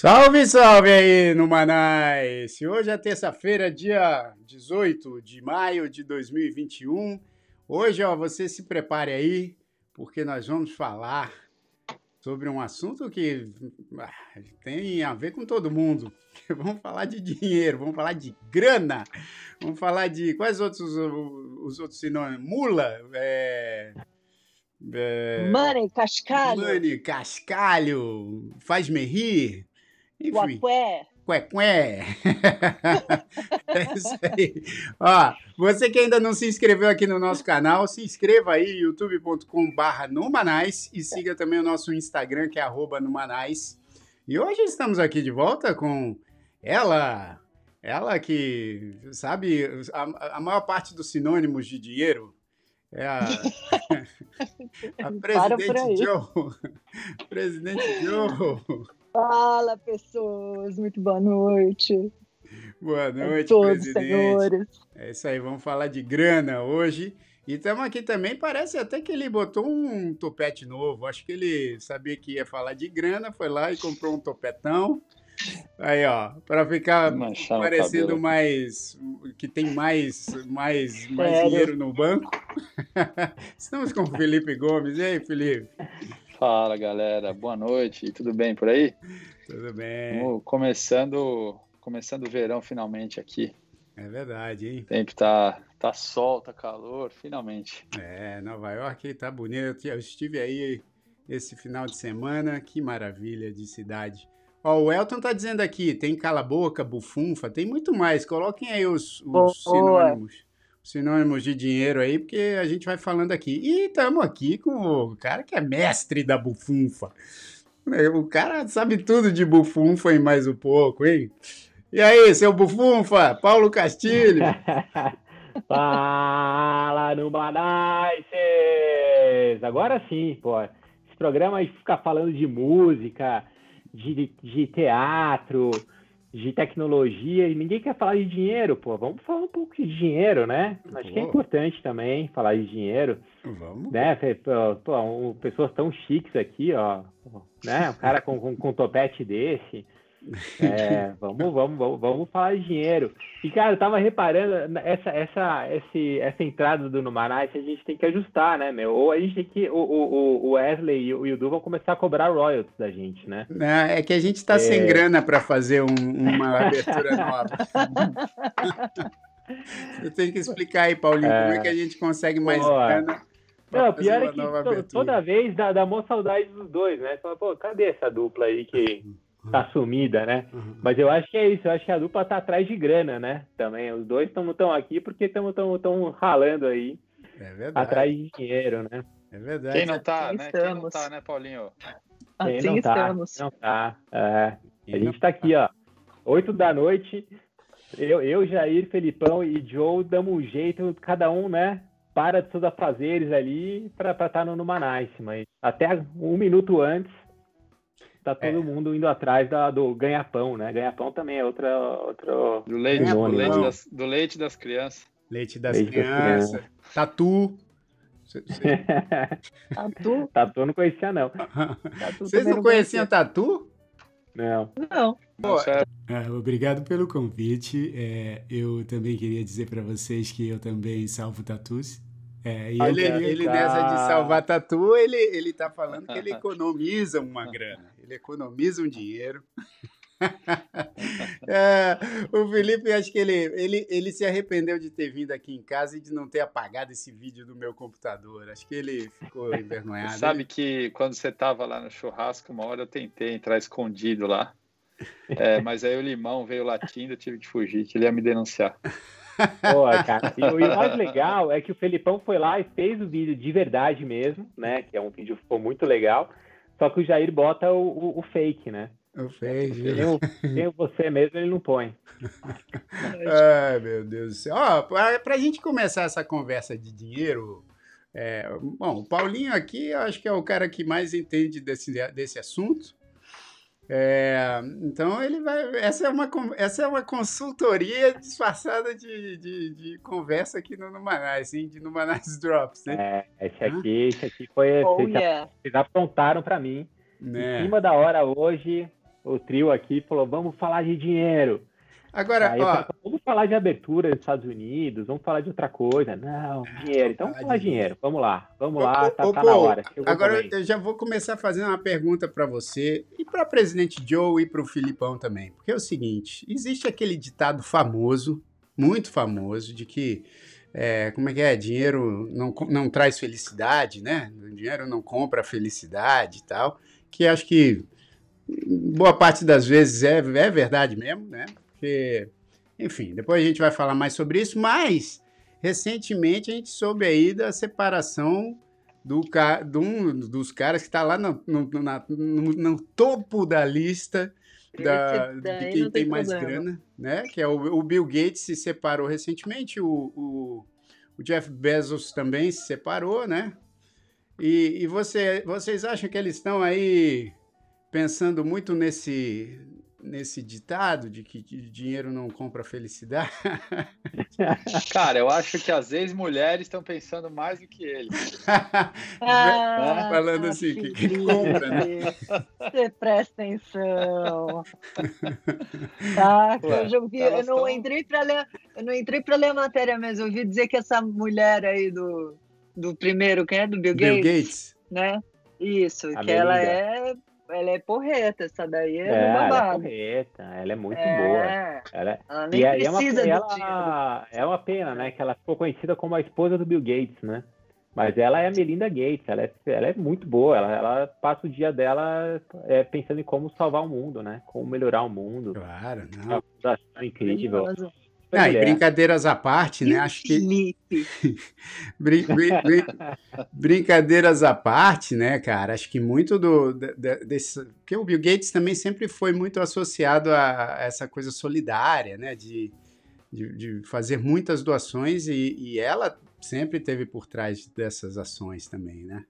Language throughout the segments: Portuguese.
Salve, salve aí no Manais! Hoje é terça-feira, dia 18 de maio de 2021. Hoje, ó, você se prepare aí, porque nós vamos falar sobre um assunto que ah, tem a ver com todo mundo. Vamos falar de dinheiro, vamos falar de grana, vamos falar de quais outros os outros sinônimos? Mula, é, é, money, cascalho. Money, cascalho, faz-me rir. Enfim. Uacué. Cué, é isso aí. Ó, você que ainda não se inscreveu aqui no nosso canal, se inscreva aí, youtube.com.br Numanais e siga também o nosso Instagram, que é arroba Numanais. E hoje estamos aqui de volta com ela, ela que sabe a, a maior parte dos sinônimos de dinheiro, é a, a presidente Joe. presidente Joe. Fala, pessoas. Muito boa noite. Boa noite, a todos, presidente. senhores. É isso aí, vamos falar de grana hoje. E estamos aqui também, parece até que ele botou um topete novo. Acho que ele sabia que ia falar de grana, foi lá e comprou um topetão. Aí, ó, para ficar parecendo mais. que tem mais, mais, mais dinheiro no banco. Estamos com o Felipe Gomes. E aí, Felipe? Fala galera, boa noite, tudo bem por aí? Tudo bem. Vamos começando, começando o verão finalmente aqui. É verdade, hein? O tempo tá, tá sol, tá calor, finalmente. É, Nova York tá bonito. Eu estive aí esse final de semana, que maravilha de cidade. Ó, o Elton tá dizendo aqui, tem cala-boca, bufunfa, tem muito mais. Coloquem aí os, os sinônimos sinônimos de dinheiro aí, porque a gente vai falando aqui. E estamos aqui com o cara que é mestre da bufunfa. O cara sabe tudo de bufunfa e mais um pouco, hein? E aí, seu bufunfa, Paulo Castilho? Fala, Nubanaices! Agora sim, pô. Esse programa aí fica falando de música, de, de teatro, de tecnologia e ninguém quer falar de dinheiro, pô. Vamos falar um pouco de dinheiro, né? Acho que é importante também falar de dinheiro. Vamos. Né? Pô, pessoas tão chiques aqui, ó. Né? Um cara com, com, com topete desse. É, vamos, vamos, vamos, vamos falar de dinheiro. E, cara, eu tava reparando, essa, essa, esse, essa entrada do Numanais a gente tem que ajustar, né, meu? Ou a gente tem que. O, o, o Wesley e o Edu vão começar a cobrar royalties da gente, né? Não, é que a gente tá é... sem grana para fazer um, uma abertura nova. Você tem que explicar aí, Paulinho, é... como é que a gente consegue mais Boa. grana. Não, pior é que to, toda vez dá, dá mó saudade dos dois, né? Fala, pô, cadê essa dupla aí que tá sumida, né? Uhum. Mas eu acho que é isso, eu acho que a dupla tá atrás de grana, né? Também, os dois estão aqui porque estão tão, tão ralando aí é atrás de dinheiro, né? É verdade. Quem não tá, né? Quem não tá, né, Paulinho? Quem assim não tá, estamos. Não tá. É, a gente tá aqui, ó, oito da noite, eu, eu, Jair, Felipão e Joe damos um jeito, cada um, né? Para de seus afazeres ali para estar tá no, no Manice, mas até um minuto antes tá todo é. mundo indo atrás da, do ganha-pão, né? Ganha-pão também é outra. outra do, leite, do, leite das, do leite das crianças. Leite das leite crianças. Das crianças. Tatu. tatu? Tatu eu não conhecia, não. Vocês não, conheciam Tatu? Não. Não. Pô, é, obrigado pelo convite. É, eu também queria dizer para vocês que eu também salvo tatus. É, e ele, ele nessa de salvar tatu, ele, ele tá falando que ele economiza uma grana, ele economiza um dinheiro. é, o Felipe, acho que ele, ele, ele se arrependeu de ter vindo aqui em casa e de não ter apagado esse vídeo do meu computador. Acho que ele ficou envergonhado. Sabe que quando você tava lá no churrasco, uma hora eu tentei entrar escondido lá. É, mas aí o limão veio latindo, eu tive que fugir, que ele ia me denunciar. Pô, cara, e o mais legal é que o Felipão foi lá e fez o vídeo de verdade mesmo, né? Que é um vídeo que ficou muito legal. Só que o Jair bota o, o, o fake, né? O fake. Tem você mesmo, ele não põe. Ai, meu Deus do céu. Ó, pra, pra gente começar essa conversa de dinheiro, É, bom, o Paulinho aqui, eu acho que é o cara que mais entende desse, desse assunto. É, então ele vai. Essa é uma, essa é uma consultoria disfarçada de, de, de conversa aqui no Numanais, sim, de Numanais Drops, né? É, esse aqui, esse aqui foi. Oh, vocês, yeah. vocês aprontaram para mim. Né? Em cima da hora hoje, o trio aqui falou: vamos falar de dinheiro. Agora, Aí ó, vamos falar de abertura dos Estados Unidos, vamos falar de outra coisa. Não, dinheiro. Então vamos falar de dinheiro. Vamos lá, vamos lá, tá, tá na hora. Agora eu já vou começar fazendo uma pergunta para você e para presidente Joe e para o Filipão também. Porque é o seguinte: existe aquele ditado famoso, muito famoso, de que é, como é que é? Dinheiro não, não traz felicidade, né? Dinheiro não compra felicidade e tal. Que acho que boa parte das vezes é, é verdade mesmo, né? Porque, enfim, depois a gente vai falar mais sobre isso, mas recentemente a gente soube aí da separação do, de um dos caras que está lá no, no, na, no, no, topo da lista da, de quem tem, tem mais grana, né? Que é o, o, Bill Gates se separou recentemente, o, o, o, Jeff Bezos também se separou, né? E, e você, vocês acham que eles estão aí pensando muito nesse, nesse ditado de que dinheiro não compra felicidade? Cara, eu acho que às vezes mulheres estão pensando mais do que ele. ah, Falando assim, que, que compra, né? Você presta atenção. Tá, Ué, eu, ouvi, eu não tão... entrei para ler, eu não entrei para ler a matéria, mas eu ouvi dizer que essa mulher aí do, do primeiro, quem é do Bill Gates, Bill Gates. né? Isso, a que Melinda. ela é ela é porreta, essa daí é, é Ela é porreta, ela é muito é, boa. Ela, ela nem e, precisa e é uma, ela, É uma pena, né? Que ela ficou conhecida como a esposa do Bill Gates, né? Mas ela é a Melinda Gates, ela é, ela é muito boa, ela, ela passa o dia dela é, pensando em como salvar o mundo, né? Como melhorar o mundo. Claro, não. É uma incrível. Ah, e brincadeiras à parte, né? Acho que. brin brin brin brincadeiras à parte, né, cara? Acho que muito do. desse... Porque o Bill Gates também sempre foi muito associado a essa coisa solidária, né? De, de, de fazer muitas doações e, e, ela sempre teve por trás dessas ações também, né?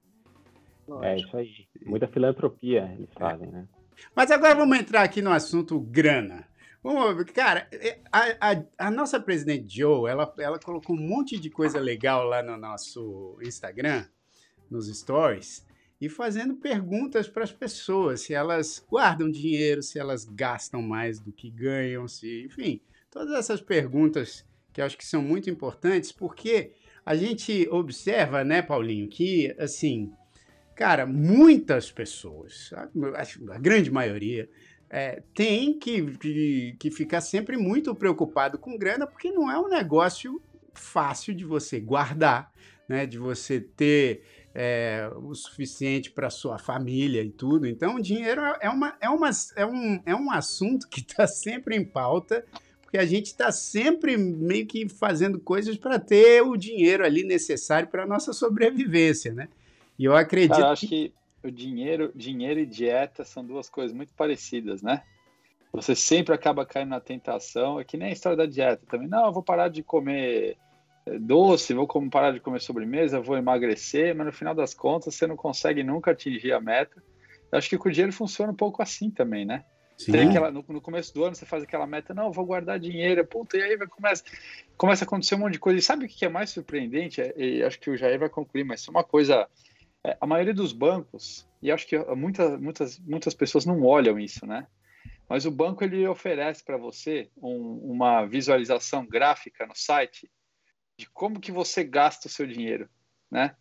É isso aí. Muita filantropia eles é. fazem, né? Mas agora vamos entrar aqui no assunto grana. Cara, é, a, a, a, nossa presidente Joe, ela, ela colocou um monte de coisa legal lá no nosso Instagram, nos stories, e fazendo perguntas para as pessoas, se elas guardam dinheiro, se elas gastam mais do que ganham, se, enfim, todas essas perguntas que eu acho que são muito importantes, porque a gente observa, né, Paulinho, que, assim, cara, muitas pessoas, a, a grande maioria, é, tem que, que, que ficar sempre muito preocupado com grana, porque não é um negócio fácil de você guardar, né? De você ter é, o suficiente para sua família e tudo. Então, o dinheiro é, uma, é, uma, é, um, é um assunto que está sempre em pauta, porque a gente está sempre meio que fazendo coisas para ter o dinheiro ali necessário para a nossa sobrevivência, né? E eu acredito. Cara, eu acho que o dinheiro, dinheiro e dieta são duas coisas muito parecidas, né? Você sempre acaba caindo na tentação, é que nem a história da dieta também. Não, eu vou parar de comer eh, doce, vou parar de comer sobremesa, vou emagrecer, mas no final das contas você não consegue nunca atingir a meta. Eu acho que com o dinheiro funciona um pouco assim também, né? Tem aquela, no, no, começo do ano você faz aquela meta, não, vou guardar dinheiro, puta, e aí vai, começa, começa a acontecer um monte de coisa. E sabe o que é mais surpreendente? É, e acho que o Jair vai concluir, mas é uma coisa a maioria dos bancos, e acho que muita, muitas, muitas pessoas não olham isso, né? Mas o banco ele oferece para você um, uma visualização gráfica no site de como que você gasta o seu dinheiro, né?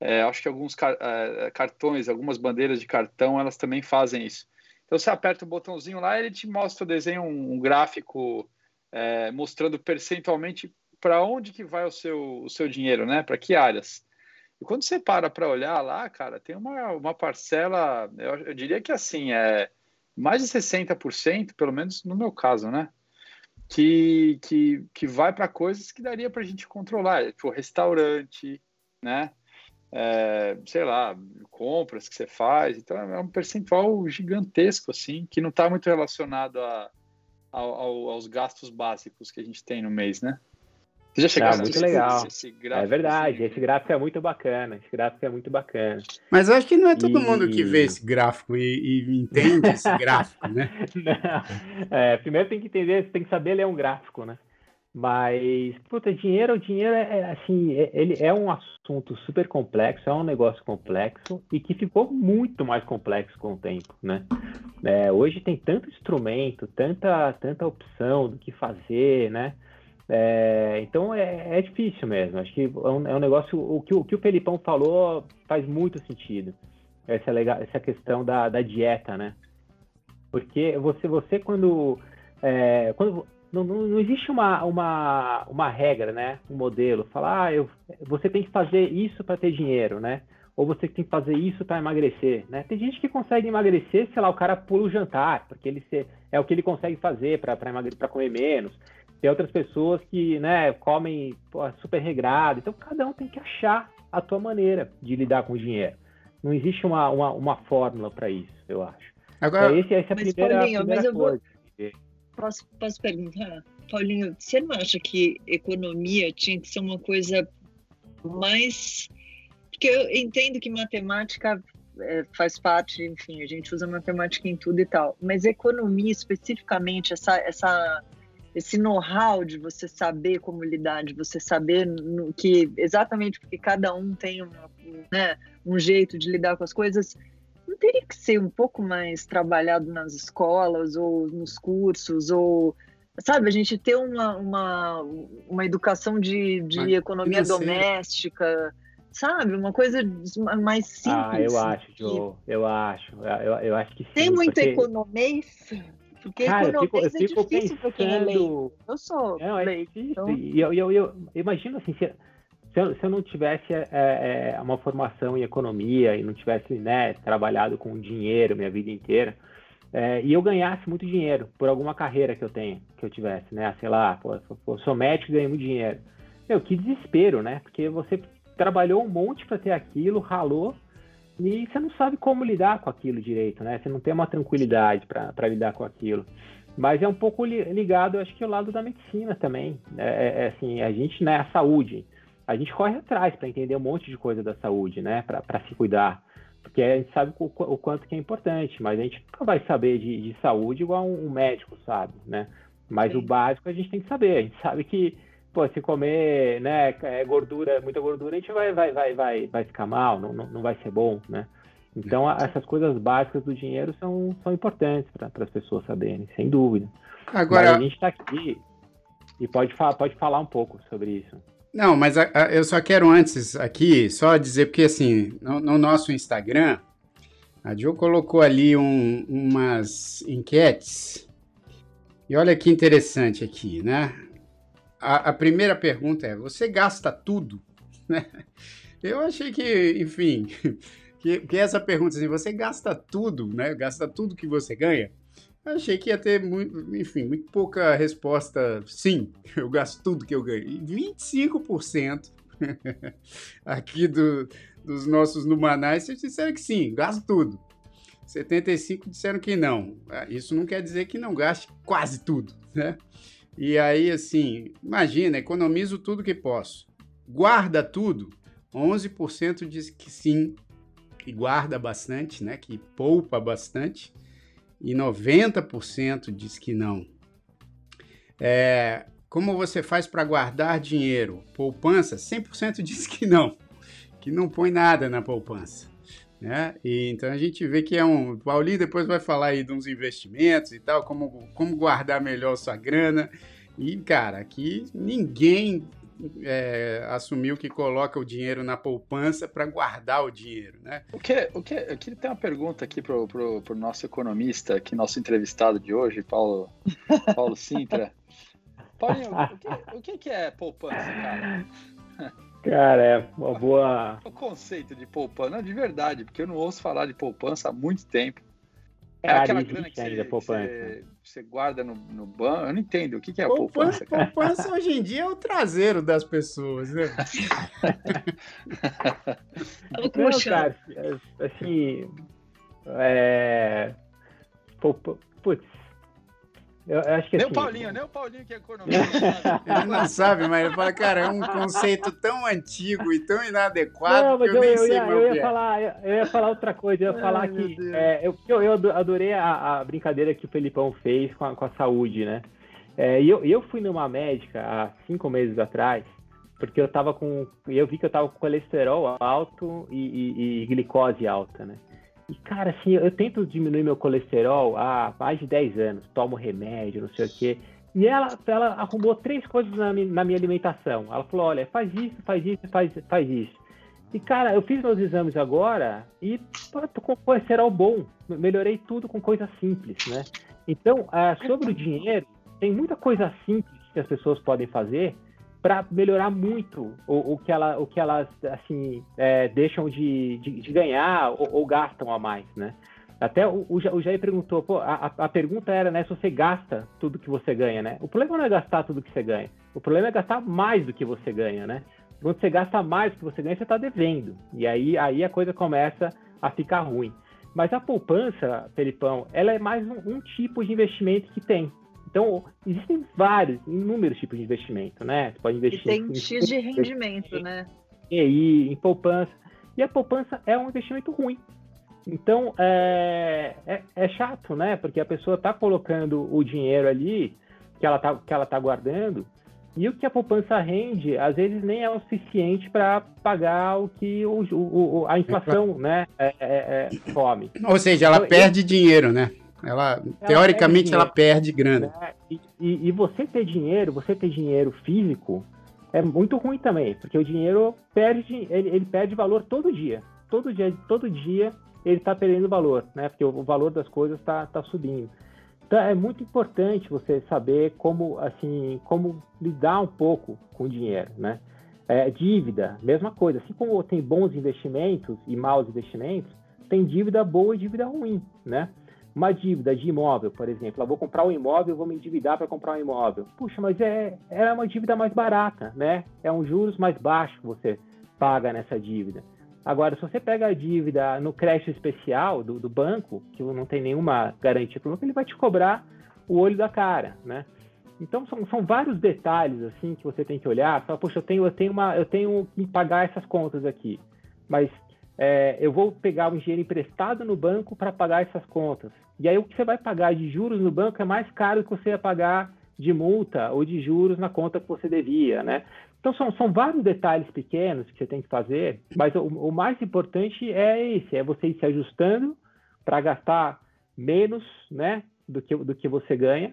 É, acho que alguns car é, cartões, algumas bandeiras de cartão, elas também fazem isso. Então você aperta o botãozinho lá, ele te mostra o desenho, um, um gráfico é, mostrando percentualmente para onde que vai o seu, o seu dinheiro, né? Para que áreas. E quando você para para olhar lá, cara, tem uma, uma parcela, eu, eu diria que assim, é mais de 60%, pelo menos no meu caso, né? Que, que, que vai para coisas que daria para a gente controlar, tipo restaurante, né? É, sei lá, compras que você faz, então é um percentual gigantesco, assim, que não está muito relacionado a, a, aos gastos básicos que a gente tem no mês, né? Você já chegou ah, muito legal. é verdade, assim? esse gráfico é muito bacana. Esse gráfico é muito bacana. Mas eu acho que não é todo e... mundo que vê esse gráfico e, e entende esse gráfico, né? Não. É, primeiro tem que entender, tem que saber ler um gráfico, né? Mas, puta, dinheiro, dinheiro é, é assim, é, ele é um assunto super complexo, é um negócio complexo e que ficou muito mais complexo com o tempo, né? É, hoje tem tanto instrumento, tanta, tanta opção do que fazer, né? É, então é, é, difícil mesmo. Acho que é um, é um, negócio. O que, o que o Felipão falou faz muito sentido. Essa, legal, essa questão da, da dieta, né? Porque você, você quando. É, quando não, não, existe uma, uma, uma regra, né? Um modelo. Falar, ah, eu, você tem que fazer isso para ter dinheiro, né? Ou você tem que fazer isso para emagrecer, né? Tem gente que consegue emagrecer, sei lá, o cara pula o jantar, porque ele se, é o que ele consegue fazer para comer menos. Tem outras pessoas que, né, comem pô, super regrado. Então, cada um tem que achar a tua maneira de lidar com o dinheiro. Não existe uma, uma, uma fórmula para isso, eu acho. Agora, é, esse, essa é a primeira, Paulinho, a primeira coisa. Vou... Posso, posso perguntar? Paulinho, você não acha que economia tinha que ser uma coisa mais. Porque eu entendo que matemática é, faz parte, enfim, a gente usa matemática em tudo e tal, mas economia especificamente, essa, essa, esse know-how de você saber como lidar, de você saber no, que exatamente porque cada um tem uma, né, um jeito de lidar com as coisas, não teria que ser um pouco mais trabalhado nas escolas ou nos cursos ou sabe a gente ter uma uma, uma educação de, de economia doméstica sabe uma coisa mais simples ah eu acho Joe, eu acho eu, eu acho que sim, tem muito porque... economês porque Cara, eu fico, eu é fico é difícil pensando... Eu sou não, é difícil. Então... E eu, eu, eu, imagino assim, se, se eu, se eu não tivesse é, é, uma formação em economia e não tivesse né, trabalhado com dinheiro minha vida inteira, é, e eu ganhasse muito dinheiro por alguma carreira que eu tenha, que eu tivesse, né? Sei lá, pô, eu sou médico e ganho muito dinheiro. Meu, que desespero, né? Porque você trabalhou um monte para ter aquilo, ralou, e você não sabe como lidar com aquilo direito, né? Você não tem uma tranquilidade para lidar com aquilo. Mas é um pouco ligado, eu acho que ao lado da medicina também. É, é, é assim, a gente, né, a saúde a gente corre atrás para entender um monte de coisa da saúde, né? Para se cuidar. Porque a gente sabe o, o, quanto que é importante, mas a gente nunca vai saber de, de saúde igual um, um, médico sabe, né? Mas Sim. o básico a gente tem que saber. A gente sabe que, pô, se comer, né, é gordura, muita gordura, a gente vai, vai, vai, vai, vai ficar mal, não, não, não vai ser bom, né? Então, essas coisas básicas do dinheiro são, são importantes para as pessoas saberem, sem dúvida. Agora, Mas a gente está aqui e pode, pode falar um pouco sobre isso. Não, mas a, a, eu só quero antes aqui só dizer, porque assim, no, no nosso Instagram, a Jo colocou ali um, umas enquetes. E olha que interessante aqui, né? A, a primeira pergunta é: você gasta tudo? Eu achei que, enfim, que, que essa pergunta assim, você gasta tudo, né? Gasta tudo que você ganha? Achei que ia ter, muito, enfim, muito pouca resposta. Sim, eu gasto tudo que eu ganho. E 25% aqui do, dos nossos numanais disseram que sim, gasto tudo. 75 disseram que não. Ah, isso não quer dizer que não gaste quase tudo, né? E aí, assim, imagina, economizo tudo que posso. Guarda tudo. 11% diz que sim, que guarda bastante, né? Que poupa bastante e 90% diz que não. É, como você faz para guardar dinheiro? Poupança, 100% diz que não, que não põe nada na poupança. Né? E, então a gente vê que é um. O Paulinho depois vai falar aí de uns investimentos e tal, como, como guardar melhor sua grana. E, cara, aqui ninguém é, assumiu que coloca o dinheiro na poupança para guardar o dinheiro, né? O que, o que, aqui tem uma pergunta aqui pro, pro, pro nosso economista, aqui nosso entrevistado de hoje, Paulo, Paulo Sintra. Paulinho, o que, o que, que é poupança, cara? Cara, é uma boa. O conceito de poupança, não, de verdade, porque eu não ouço falar de poupança há muito tempo. É aquela grana que você, você, você, guarda no, no banco. Eu não entendo. O que, que é a poupança? Poupança, poupança hoje em dia é o traseiro das pessoas, né? não, cara, assim. É... Putz. Eu, eu acho que nem assim, o Paulinho, nem o Paulinho que é economista. ele não sabe, mas ele fala, cara, é um conceito tão antigo e tão inadequado não, mas que eu, eu nem eu sei ia, eu ia é. falar, eu, eu, ia falar outra coisa, eu ia Ai, falar que é, eu, eu adorei a, a, brincadeira que o Felipão fez com a, com a saúde, né? É, e eu, eu fui numa médica há cinco meses atrás, porque eu tava com. Eu vi que eu tava com colesterol alto e, e, e glicose alta, né? E, cara, assim, eu tento diminuir meu colesterol há mais de 10 anos, tomo remédio, não sei o quê. E ela, ela arrumou três coisas na, na minha alimentação. Ela falou: olha, faz isso, faz isso, faz, faz isso. E, cara, eu fiz meus exames agora e pô, tô com colesterol bom. Melhorei tudo com coisa simples, né? Então, ah, sobre o dinheiro, tem muita coisa simples que as pessoas podem fazer para melhorar muito o, o, que ela, o que elas assim é, deixam de, de, de ganhar ou, ou, gastam a mais, né? Até o, o Jair perguntou, pô, a, a pergunta era, né, se você gasta tudo que você ganha, né? O problema não é gastar tudo que você ganha, o problema é gastar mais do que você ganha, né? Quando você gasta mais do que você ganha, você está devendo. E aí, aí a coisa começa a ficar ruim. Mas a poupança, Felipão, ela é mais um, um tipo de investimento que tem. Então, existem vários, inúmeros tipos de investimento, né? Você pode investir. E tem em, X de rendimento, né? E aí, em poupança. E a poupança é um investimento ruim. Então, é, é, é chato, né? Porque a pessoa está colocando o dinheiro ali que ela está que ela tá guardando e o que a poupança rende, às vezes nem é o suficiente para pagar o que o, o, a inflação, né, é, é, é, come. Ou seja, ela então, perde eu... dinheiro, né? Ela, ela teoricamente, perde ela perde grana. Né? E, e, e, você ter dinheiro, você ter dinheiro físico, é muito ruim também, porque o dinheiro perde, ele, ele perde valor todo dia. Todo dia, todo dia ele está perdendo valor, né? Porque o, o valor das coisas está tá subindo. Então é muito importante você saber como, assim, como lidar um pouco com o dinheiro, né? É, dívida, mesma coisa. Assim como tem bons investimentos e maus investimentos, tem dívida boa e dívida ruim, né? Uma dívida de imóvel, por exemplo, eu vou comprar um imóvel, vou me endividar para comprar um imóvel. Puxa, mas é, é uma dívida mais barata, né? É um juros mais baixo que você paga nessa dívida. Agora, se você pega a dívida no crédito especial do, do banco, que não tem nenhuma garantia para o banco, ele vai te cobrar o olho da cara, né? Então são, são vários detalhes assim que você tem que olhar. Só, poxa, eu tenho eu tenho uma eu tenho que pagar essas contas aqui, mas é, eu vou pegar um dinheiro emprestado no banco para pagar essas contas. E aí o que você vai pagar de juros no banco é mais caro do que você ia pagar de multa ou de juros na conta que você devia, né? Então são, são vários detalhes pequenos que você tem que fazer, mas o, o mais importante é esse, é você ir se ajustando para gastar menos, né, do que, do que você ganha,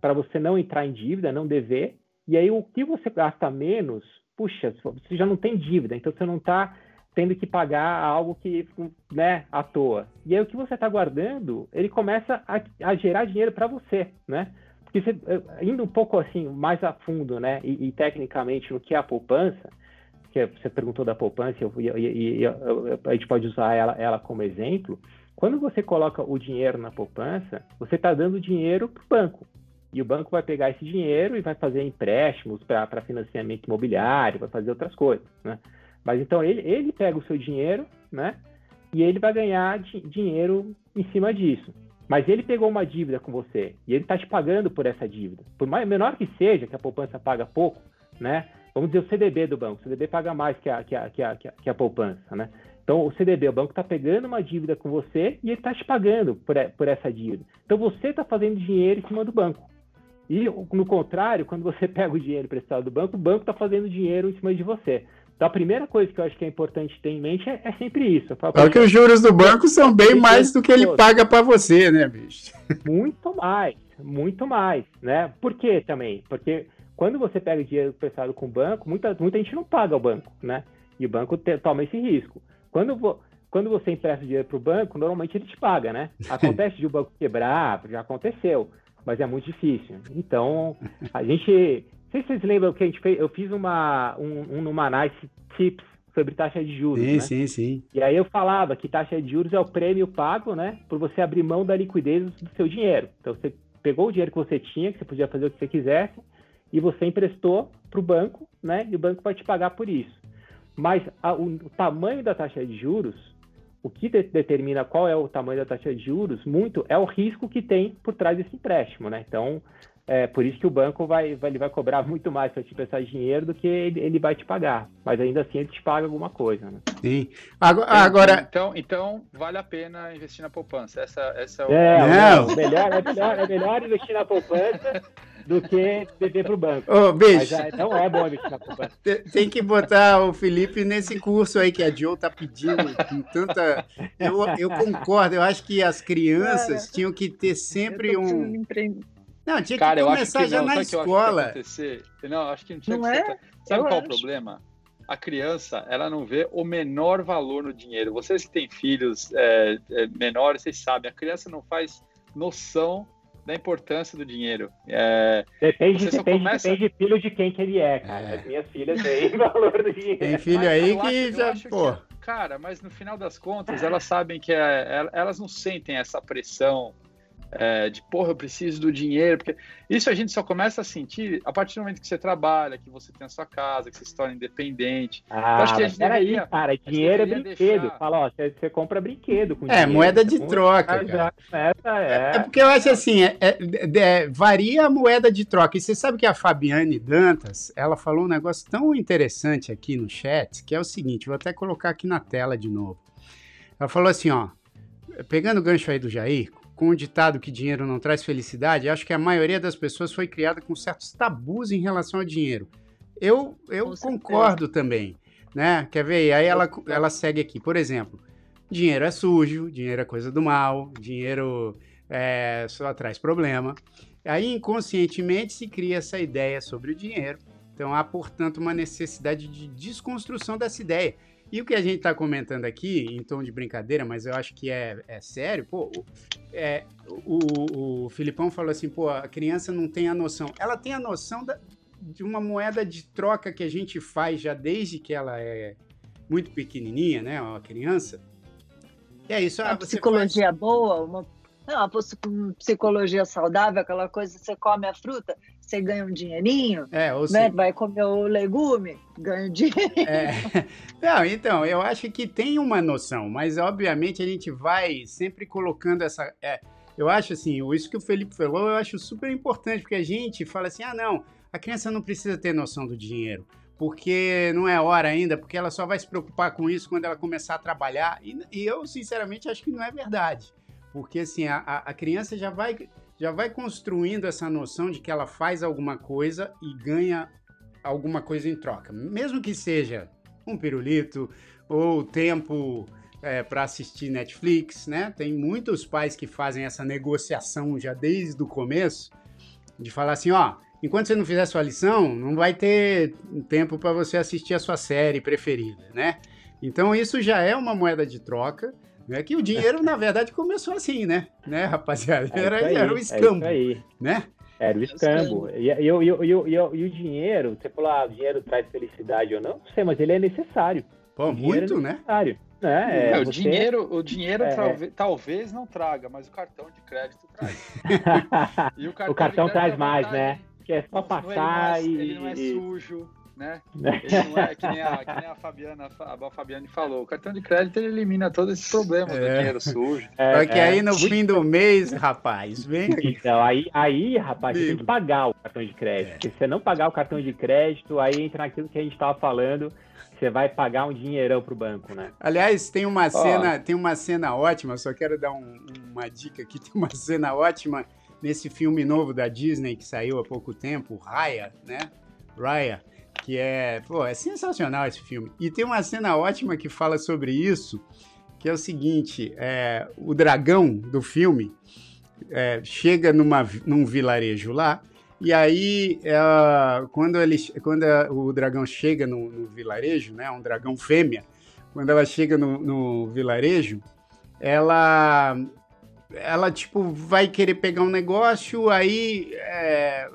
para você não entrar em dívida, não dever. E aí o que você gasta menos, puxa, você já não tem dívida, então você não está tendo que pagar algo que, né, à toa. E aí o que você está guardando, ele começa a, a gerar dinheiro para você, né? Porque você, eh, indo um pouco assim mais a fundo, né, e, e tecnicamente no que é a poupança, que você perguntou da poupança e, a gente pode usar ela, ela como exemplo. Quando você coloca o dinheiro na poupança, você está dando dinheiro para o banco. E o banco vai pegar esse dinheiro e vai fazer empréstimos para financiamento imobiliário, vai fazer outras coisas, né? Mas então ele, ele pega o seu dinheiro, né? E ele vai ganhar dinheiro em cima disso. Mas ele pegou uma dívida com você e ele está te pagando por essa dívida. Por mais, menor que seja, que a poupança paga pouco, né? Vamos dizer o CDB do banco. O CDB paga mais que a, que a, que a, que a poupança, né? Então, o CDB, o banco está pegando uma dívida com você e ele está te pagando por, por essa dívida. Então, você está fazendo dinheiro em cima do banco. E, no contrário, quando você pega o dinheiro emprestado do banco, o banco está fazendo dinheiro em cima de você. Então, a primeira coisa que eu acho que é importante ter em mente é, é sempre isso. Falo, que os juros do banco são bem mais do que ele paga para você, né, bicho? Muito mais, muito mais, né? Por quê também? Porque quando você pega dinheiro emprestado com o banco, muita, muita gente não paga ao banco, né? E o banco te, toma esse risco. Quando, vo, quando você empresta dinheiro para o banco, normalmente ele te paga, né? Acontece de o banco quebrar, já aconteceu, mas é muito difícil. Então, a gente sei se vocês lembram que a gente fez, eu fiz uma, um, um numa Nice Tips sobre taxa de juros. Sim, né? sim, sim. E aí eu falava que taxa de juros é o prêmio pago, né? Por você abrir mão da liquidez do seu dinheiro. Então você pegou o dinheiro que você tinha, que você podia fazer o que você quisesse, e você emprestou para o banco, né? E o banco vai te pagar por isso. Mas a, o, o tamanho da taxa de juros o que de determina qual é o tamanho da taxa de juros, muito, é o risco que tem por trás desse empréstimo, né? Então, é por isso que o banco vai, vai, ele vai cobrar muito mais para te prestar dinheiro do que ele, ele, vai te pagar. Mas ainda assim ele te paga alguma coisa, né? Sim. Agora, agora... Então, então vale a pena investir na poupança. Essa, essa é, o... é, Não. Melhor, é, melhor, é melhor investir na poupança do que beber para o banco. Ô, bicho. Mas, não é bom investir na poupança. Tem que botar o Felipe nesse curso aí que a Joe tá pedindo com tanta. Eu, eu concordo, eu acho que as crianças tinham que ter sempre um. Não, tinha Cara, que começar que já não, na escola. Não, acho que não tinha não que é? ser. Sabe eu qual acho. o problema? A criança, ela não vê o menor valor no dinheiro. Vocês que têm filhos é, é, menores, vocês sabem, a criança não faz noção da importância do dinheiro. É, depende, depende, começa... depende de filho de quem que ele é, cara. É. As minhas filhas têm valor do dinheiro. Tem filho mas aí que já, pô... Que, cara, mas no final das contas, elas sabem que é, elas não sentem essa pressão é, de porra, eu preciso do dinheiro, porque isso a gente só começa a sentir a partir do momento que você trabalha, que você tem a sua casa, que você se torna independente. Ah, acho que a gente peraí, cara, dinheiro é brinquedo. Deixar... Fala, ó, você, você, compra brinquedo com é, dinheiro. moeda de troca. Essa é... é porque eu acho assim, é, é, é, varia a moeda de troca. E você sabe que a Fabiane Dantas, ela falou um negócio tão interessante aqui no chat, que é o seguinte, vou até colocar aqui na tela de novo. Ela falou assim, ó, pegando o gancho aí do Jair, com o ditado que dinheiro não traz felicidade, acho que a maioria das pessoas foi criada com certos tabus em relação ao dinheiro. Eu, eu concordo também, né? Quer ver? Aí ela, ela segue aqui, por exemplo, dinheiro é sujo, dinheiro é coisa do mal, dinheiro é, só traz problema. Aí inconscientemente se cria essa ideia sobre o dinheiro. Então há, portanto, uma necessidade de desconstrução dessa ideia. E o que a gente está comentando aqui, em tom de brincadeira, mas eu acho que é, é sério, pô, é, o, o Filipão falou assim, pô, a criança não tem a noção. Ela tem a noção da, de uma moeda de troca que a gente faz já desde que ela é muito pequenininha, né, uma criança. E é isso. Uma psicologia faz... boa, uma não, uma psicologia saudável, aquela coisa, você come a fruta, você ganha um dinheirinho, é, né? vai comer o legume, ganha um dinheiro. É. Não, então, eu acho que tem uma noção, mas obviamente a gente vai sempre colocando essa. É, eu acho assim, isso que o Felipe falou, eu acho super importante, porque a gente fala assim: ah, não, a criança não precisa ter noção do dinheiro porque não é hora ainda, porque ela só vai se preocupar com isso quando ela começar a trabalhar. E, e eu, sinceramente, acho que não é verdade. Porque assim, a, a criança já vai já vai construindo essa noção de que ela faz alguma coisa e ganha alguma coisa em troca. Mesmo que seja um pirulito ou tempo é, para assistir Netflix, né? Tem muitos pais que fazem essa negociação já desde o começo, de falar assim, ó, enquanto você não fizer sua lição, não vai ter tempo para você assistir a sua série preferida, né? Então isso já é uma moeda de troca é que o dinheiro, na verdade, começou assim, né? Né, rapaziada? É era, aí, era o escambo, é né? Era o escambo. E, e, e, e, e, o dinheiro, você falou, ah, o dinheiro traz felicidade ou não? Não sei, mas ele é necessário. Pô, muito, é né? necessário. né? É, o, você... dinheiro, o dinheiro é... talvez, talvez não traga, mas o cartão de crédito traz. o cartão, o cartão traz mais, né? Que é só passar ele é, e. Ele não é sujo né? Ele não é que nem a, que nem a Fabiana, a Fabiane falou. O cartão de crédito ele elimina todos esses problemas é. do dinheiro sujo. É, Só que aí no fim do mês, rapaz, vem. Então, aí, aí rapaz, você tem que pagar o cartão de crédito. É. Se você não pagar o cartão de crédito, aí entra naquilo que a gente estava falando. Você vai pagar um dinheirão pro banco, né? Aliás, tem uma cena, tem uma cena ótima, só quero dar um, uma dica aqui, tem uma cena ótima nesse filme novo da Disney que saiu há pouco tempo, Raya, né? Raya que é, pô, é sensacional esse filme. E tem uma cena ótima que fala sobre isso, que é o seguinte, é, o dragão do filme é, chega numa, num vilarejo lá, e aí, é, quando, ele, quando o dragão chega no, no, vilarejo, né, um dragão fêmea, quando ela chega no, no vilarejo, ela ela, tipo, vai querer pegar um negócio, aí é,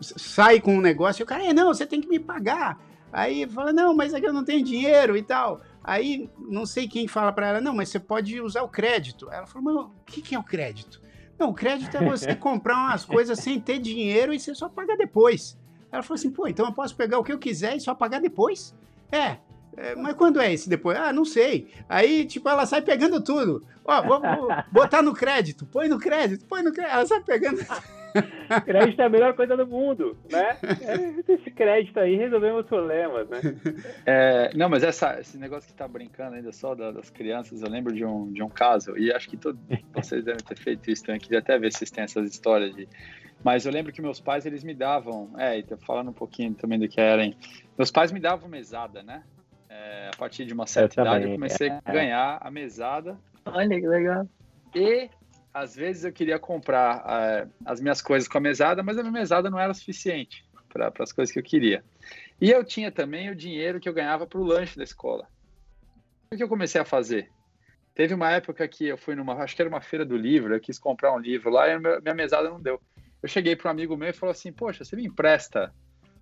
sai com um negócio e o cara, é, não, você tem que me pagar. Aí fala, não, mas aqui eu não tenho dinheiro e tal. Aí não sei quem fala para ela, não, mas você pode usar o crédito. Ela falou, mas o que, que é o crédito? Não, o crédito é você comprar umas coisas sem ter dinheiro e você só paga depois. Ela falou assim, pô, então eu posso pegar o que eu quiser e só pagar depois? É, é, mas quando é esse depois? Ah, não sei. Aí, tipo, ela sai pegando tudo. Ó, vou, vou botar no crédito, põe no crédito, põe no crédito. Ela sai pegando crédito é a melhor coisa do mundo, né? É, esse crédito aí resolvemos os problemas, né? É, não, mas essa, esse negócio que tá brincando ainda só das crianças, eu lembro de um, de um caso, e acho que todos vocês devem ter feito isso também, queria até ver se vocês têm essas histórias de. Mas eu lembro que meus pais, eles me davam, é, e falando um pouquinho também do que era, hein? Meus pais me davam mesada, né? É, a partir de uma certa eu idade, também, eu comecei é. a ganhar a mesada. Olha que legal. E às vezes eu queria comprar uh, as minhas coisas com a mesada, mas a minha mesada não era suficiente para as coisas que eu queria. E eu tinha também o dinheiro que eu ganhava para o lanche da escola. O que eu comecei a fazer? Teve uma época que eu fui numa, acho que era uma feira do livro, eu quis comprar um livro lá e minha mesada não deu. Eu cheguei para um amigo meu e falou assim: Poxa, você me empresta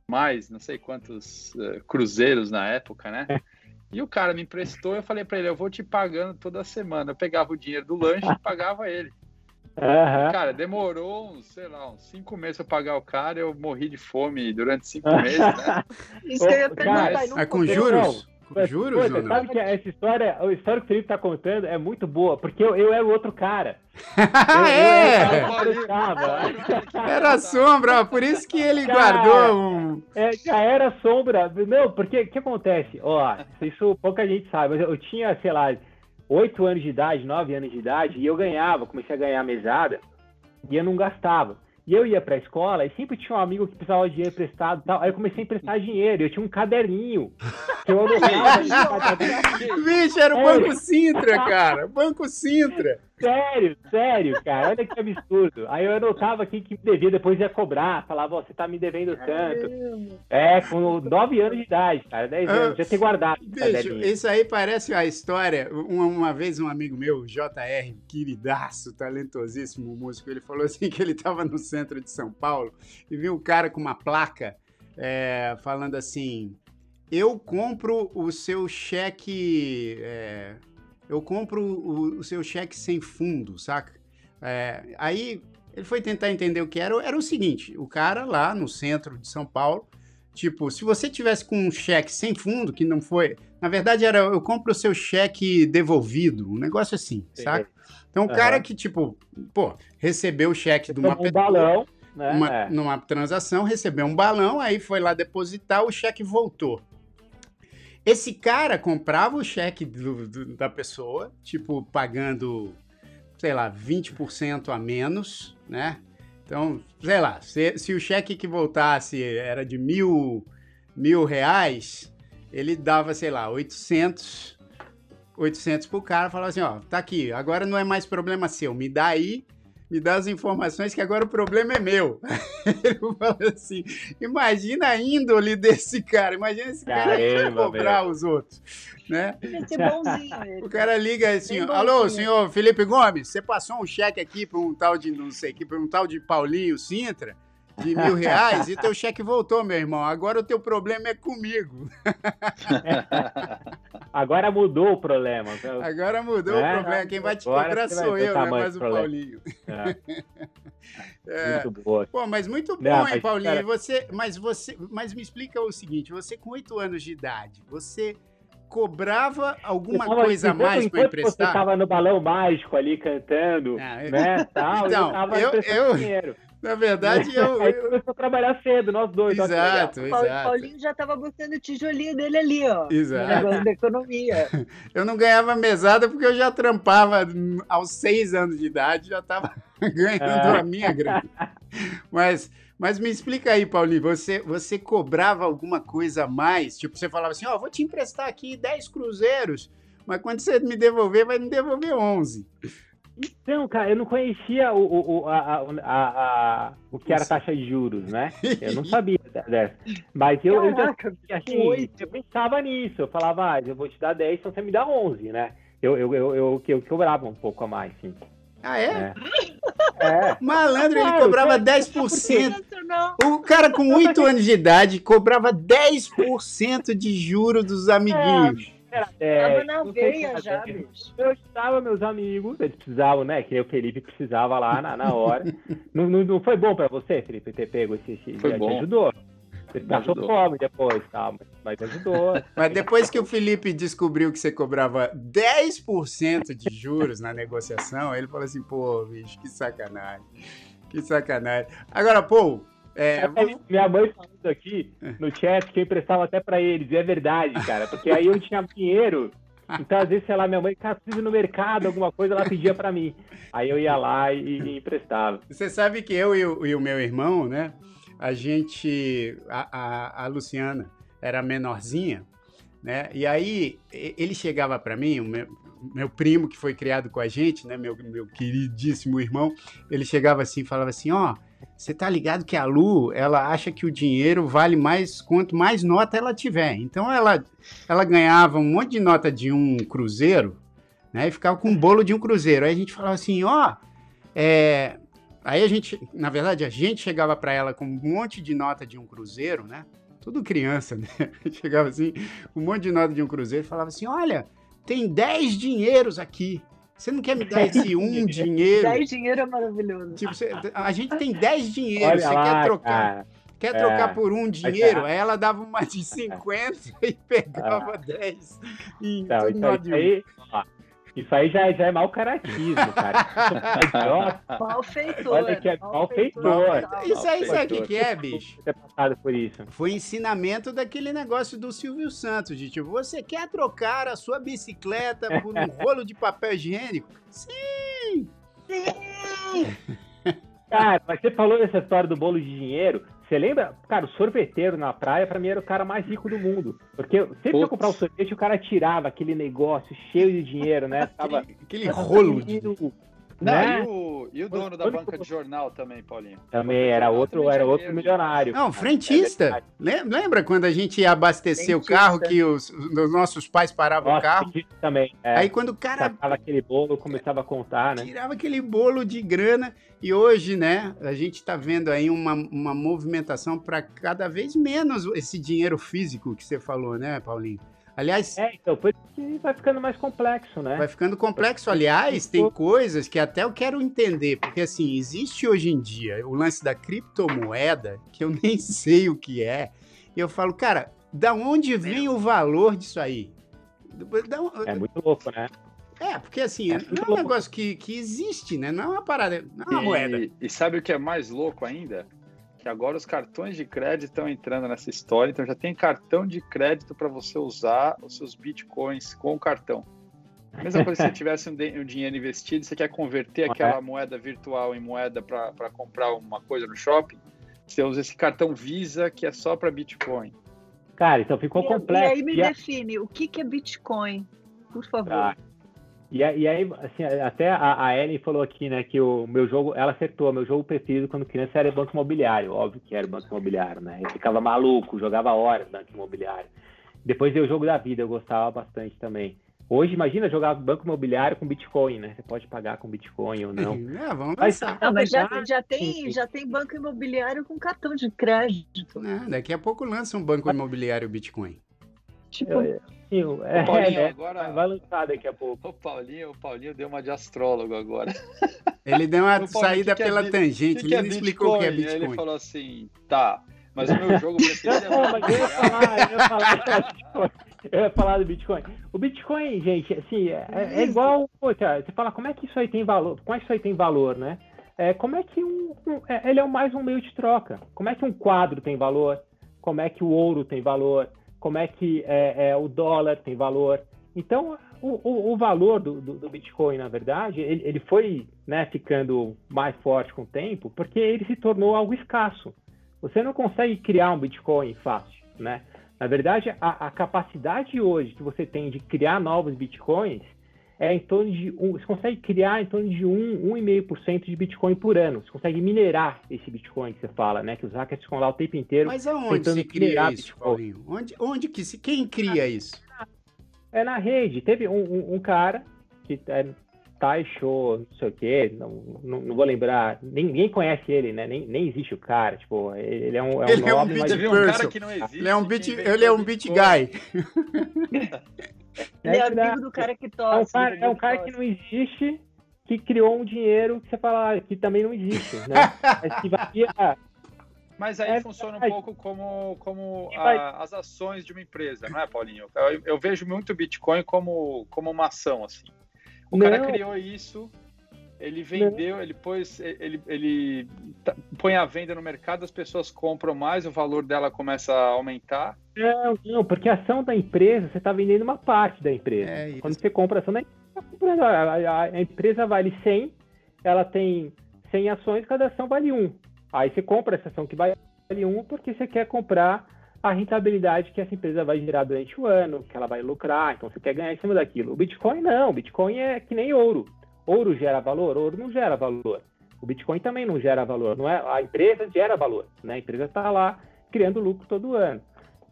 mais, não sei quantos uh, cruzeiros na época, né? E o cara me emprestou, eu falei para ele, eu vou te pagando toda semana. Eu pegava o dinheiro do lanche e pagava ele. Uhum. Cara, demorou uns, sei lá, uns cinco meses pra pagar o cara, eu morri de fome durante cinco meses, né? Isso que eu ia perguntar. É com juros? Com juros, Pô, Sabe que essa história, a história que o Felipe tá contando é muito boa, porque eu, eu era o outro cara. eu, é! Eu, era a sombra, por isso que ele cara, guardou um... É, já era sombra. Não, porque o que acontece? Ó, isso pouca gente sabe, mas eu tinha, sei lá, 8 anos de idade, 9 anos de idade, e eu ganhava, comecei a ganhar mesada, e eu não gastava. E eu ia pra escola e sempre tinha um amigo que precisava de dinheiro emprestado e tal. Aí eu comecei a emprestar dinheiro. Eu tinha um caderninho que eu anotava. Era o Banco Sintra, cara. Banco Sintra. Sério, sério, cara. Olha que absurdo. Aí eu anotava aqui que me devia, depois ia cobrar. Falava, você tá me devendo tanto. É, com 9 anos de idade, cara. 10 anos. Ah, já ter guardado. Bicho, isso aí parece a história. Uma, uma, vez um amigo meu, JR, queridaço, talentosíssimo músico, ele falou assim que ele tava no centro de São Paulo e viu um cara com uma placa é, falando assim: Eu compro o seu cheque. É, eu compro o, o seu cheque sem fundo, saca? É, aí ele foi tentar entender o que era. Era o seguinte: o cara lá no centro de São Paulo, tipo, se você tivesse com um cheque sem fundo, que não foi. Na verdade, era eu compro o seu cheque devolvido, um negócio assim, Sim. saca? Então, o uhum. cara que, tipo, pô, recebeu o cheque de uma um balão, né? Uma, é. numa transação, recebeu um balão, aí foi lá depositar, o cheque voltou. Esse cara comprava o cheque do, do, da pessoa, tipo, pagando, sei lá, 20% a menos, né? Então, sei lá, se, se, o cheque que voltasse era de mil, mil reais, ele dava, sei lá, 800, 800 pro cara, falava assim, ó, tá aqui, agora não é mais problema seu, me dá aí me dá as informações que agora o problema é meu. Ele fala assim: imagina a índole desse cara, imagina esse cara Caramba, cobrar velho. os outros. Né? bonzinho, o cara liga assim: alô, senhor Felipe Gomes, você passou um cheque aqui para um tal de, não sei, para um tal de Paulinho Sintra? De mil reais e teu cheque voltou, meu irmão. Agora o teu problema é comigo. Agora mudou o problema. Agora mudou é, o problema. Quem vai te cobrar sou eu, não é mais o Paulinho. É. É. Muito boa. Pô, mas muito bom, não, hein, Paulinho? Cara... Você, mas você, mas me explica o seguinte: você com oito anos de idade, você cobrava alguma coisa a mais para emprestar? Você estava no balão mágico ali cantando, ah, né? Tal, então, eu, eu, eu, na verdade, eu. Aí começou a trabalhar cedo, nós dois. Exato, exato. O Paulinho já estava botando o tijolinho dele ali, ó. Exato. da economia. Eu não ganhava mesada porque eu já trampava aos seis anos de idade, já estava ganhando ah. a minha grana. Mas. Mas me explica aí, Paulinho, você, você cobrava alguma coisa a mais? Tipo, você falava assim, ó, oh, vou te emprestar aqui 10 cruzeiros, mas quando você me devolver, vai me devolver 11. Então, cara, eu não conhecia o, o, a, a, a, o que era taxa de juros, né? Eu não sabia dessa. Mas eu, Caraca, eu, assim, eu pensava nisso. Eu falava, ah, eu vou te dar 10, então você me dá 11, né? Eu, eu, eu, eu, eu cobrava um pouco a mais, sim. Ah, é? É. é. Malandro, ele cobrava 10%. O cara com 8 anos de idade cobrava 10% de juros dos amiguinhos. É. Tava na veia já, bicho. Eu estava, meus amigos, eles precisavam, né? Que o Felipe precisava lá na, na hora. não, não, não, foi bom pra você, Felipe, ter pego esse. esse foi já bom. te ajudou? Passou fome depois, tá? Mas ajudou. Mas depois que o Felipe descobriu que você cobrava 10% de juros na negociação, ele falou assim, pô, bicho, que sacanagem. Que sacanagem. Agora, pô, é, vamos... Minha mãe falando aqui no chat que eu emprestava até para eles, e é verdade, cara, porque aí eu tinha dinheiro, então às vezes, sei lá, minha mãe, cara, no mercado, alguma coisa, ela pedia para mim. Aí eu ia lá e, e emprestava. Você sabe que eu e o, e o meu irmão, né, a gente, a, a, a Luciana era menorzinha, né? E aí ele chegava para mim, o meu, meu, primo que foi criado com a gente, né? Meu, meu queridíssimo irmão, ele chegava assim e falava assim, ó, oh, você tá ligado que a Lu, ela acha que o dinheiro vale mais quanto mais nota ela tiver. Então ela, ela ganhava um monte de nota de um cruzeiro, né? E ficava com um bolo de um cruzeiro. Aí a gente falava assim, ó, oh, é, Aí a gente, na verdade, a gente chegava para ela com um monte de nota de um cruzeiro, né? Tudo criança, né? Chegava assim, um monte de nota de um cruzeiro e falava assim: olha, tem 10 dinheiros aqui. Você não quer me dar esse um dinheiro? 10 dinheiro é maravilhoso. Tipo, você, a gente tem 10 dinheiros, você lá, quer trocar. Cara. Quer trocar é, por um dinheiro? Aí ela dava uma de 50 e pegava 10. E então, tudo aí, isso aí já, já é mau caratismo, cara. Malfeitor. Olha que é malfeitor. Isso aí sabe o que é, bicho? Ter passado por isso. Foi ensinamento daquele negócio do Silvio Santos, de tipo, você quer trocar a sua bicicleta por um rolo de papel higiênico? Sim! Sim! Cara, mas você falou dessa história do bolo de dinheiro. Você lembra? Cara, o sorveteiro na praia, pra mim, era o cara mais rico do mundo. Porque sempre que eu comprava um sorvete, o cara tirava aquele negócio cheio de dinheiro, né? Tava, aquele, aquele rolo de... Não, né? e, o, e o dono da banca de jornal também, Paulinho? Também era outro, era outro milionário. Não, frentista. É Lembra quando a gente ia abastecer frentista. o carro que os, os, nossos pais paravam Nossa, o carro? também. É. Aí quando o cara. Tirava aquele bolo, começava a contar, né? Tirava aquele bolo de grana. E hoje, né, a gente está vendo aí uma, uma movimentação para cada vez menos esse dinheiro físico que você falou, né, Paulinho? Aliás. É, então, por que vai ficando mais complexo, né? Vai ficando complexo. Aliás, tem coisas que até eu quero entender, porque assim, existe hoje em dia o lance da criptomoeda, que eu nem sei o que é, e eu falo, cara, da onde vem o valor disso aí? É muito louco, né? É, porque assim, é não é um negócio que, que existe, né? Não é uma parada, não é uma e, moeda. E sabe o que é mais louco ainda? Que agora os cartões de crédito estão entrando nessa história, então já tem cartão de crédito para você usar os seus bitcoins com o cartão. Mesma coisa se você tivesse um, um dinheiro investido, você quer converter aquela moeda virtual em moeda para comprar uma coisa no shopping, você usa esse cartão Visa que é só para Bitcoin. Cara, então ficou e, complexo. E aí me e define, a... o que, que é Bitcoin, por favor. Ah, e, e aí, assim, até a, a Ellen falou aqui, né, que o meu jogo, ela acertou, meu jogo preferido quando criança era Banco Imobiliário, óbvio que era Banco Imobiliário, né? Eu ficava maluco, jogava horas Banco Imobiliário. Depois veio o jogo da vida, eu gostava bastante também. Hoje, imagina jogar Banco Imobiliário com Bitcoin, né? Você pode pagar com Bitcoin ou não. É, vamos mas, não, mas já, já, tem, já tem Banco Imobiliário com cartão de crédito. É, daqui a pouco lança um Banco Imobiliário Bitcoin. Tipo, eu, Paulinho, é, Paulinho é, agora vai lançar daqui a pouco. O Paulinho, o Paulinho deu uma de astrólogo agora. Ele deu uma saída que que é pela é, tangente, que ele não explicou o que é Bitcoin. Ele falou assim, tá, mas o meu jogo preferido é Não, mas eu ia falar, eu ia falar, eu ia falar do Bitcoin. O Bitcoin, gente, assim, é, é igual, você fala, como é que isso aí tem valor? Como é que isso aí tem valor, né? É, como é que um, um é, ele é mais um meio de troca? Como é que um quadro tem valor? Como é que o ouro tem valor? Como é que é, é, o dólar tem valor. Então, o, o, o valor do, do, do, Bitcoin, na verdade, ele, ele foi né, ficando mais forte com o tempo, porque ele se tornou algo escasso. Você não consegue criar um Bitcoin fácil, né? Na verdade, a, a capacidade hoje que você tem de criar novos Bitcoins é em torno de um, você consegue criar em torno de 1, 1,5% de Bitcoin por ano. Você consegue minerar esse Bitcoin que você fala, né? Que os hackers ficam lá o tempo inteiro. Mas aonde se cria isso, Bitcoin. Paulinho? Onde, onde que se, quem cria isso? É na rede. Teve um, um, um cara que é Taisho, não sei o quê, não, não, não, vou lembrar, ninguém conhece ele, né? Nem, nem existe o cara, tipo, ele é um, é um ele é um beat person. Ele é um beat, ele é um beat guy. Ele é, é amigo do cara que tosse. É um cara, é um cara que não existe, que criou um dinheiro que você fala que também não existe, né? Mas que valia, Mas aí é, funciona um pouco como, como a, as ações de uma empresa, não é, Paulinho? Eu, eu vejo muito o Bitcoin como, como uma ação, assim. O não. cara criou isso, ele vendeu, não. ele pôs, ele, ele põe a venda no mercado, as pessoas compram mais, o valor dela começa a aumentar. Não, não, porque a ação da empresa, você está vendendo uma parte da empresa. É Quando você compra a ação da empresa, a, a, a empresa vale 100, ela tem 100 ações, cada ação vale 1. Aí você compra essa ação que vale 1 porque você quer comprar a rentabilidade que essa empresa vai gerar durante o ano, que ela vai lucrar, então você quer ganhar em cima daquilo. O Bitcoin não, o Bitcoin é que nem ouro. Ouro gera valor, ouro não gera valor. O Bitcoin também não gera valor, não é? A empresa gera valor, né? A empresa está lá criando lucro todo ano.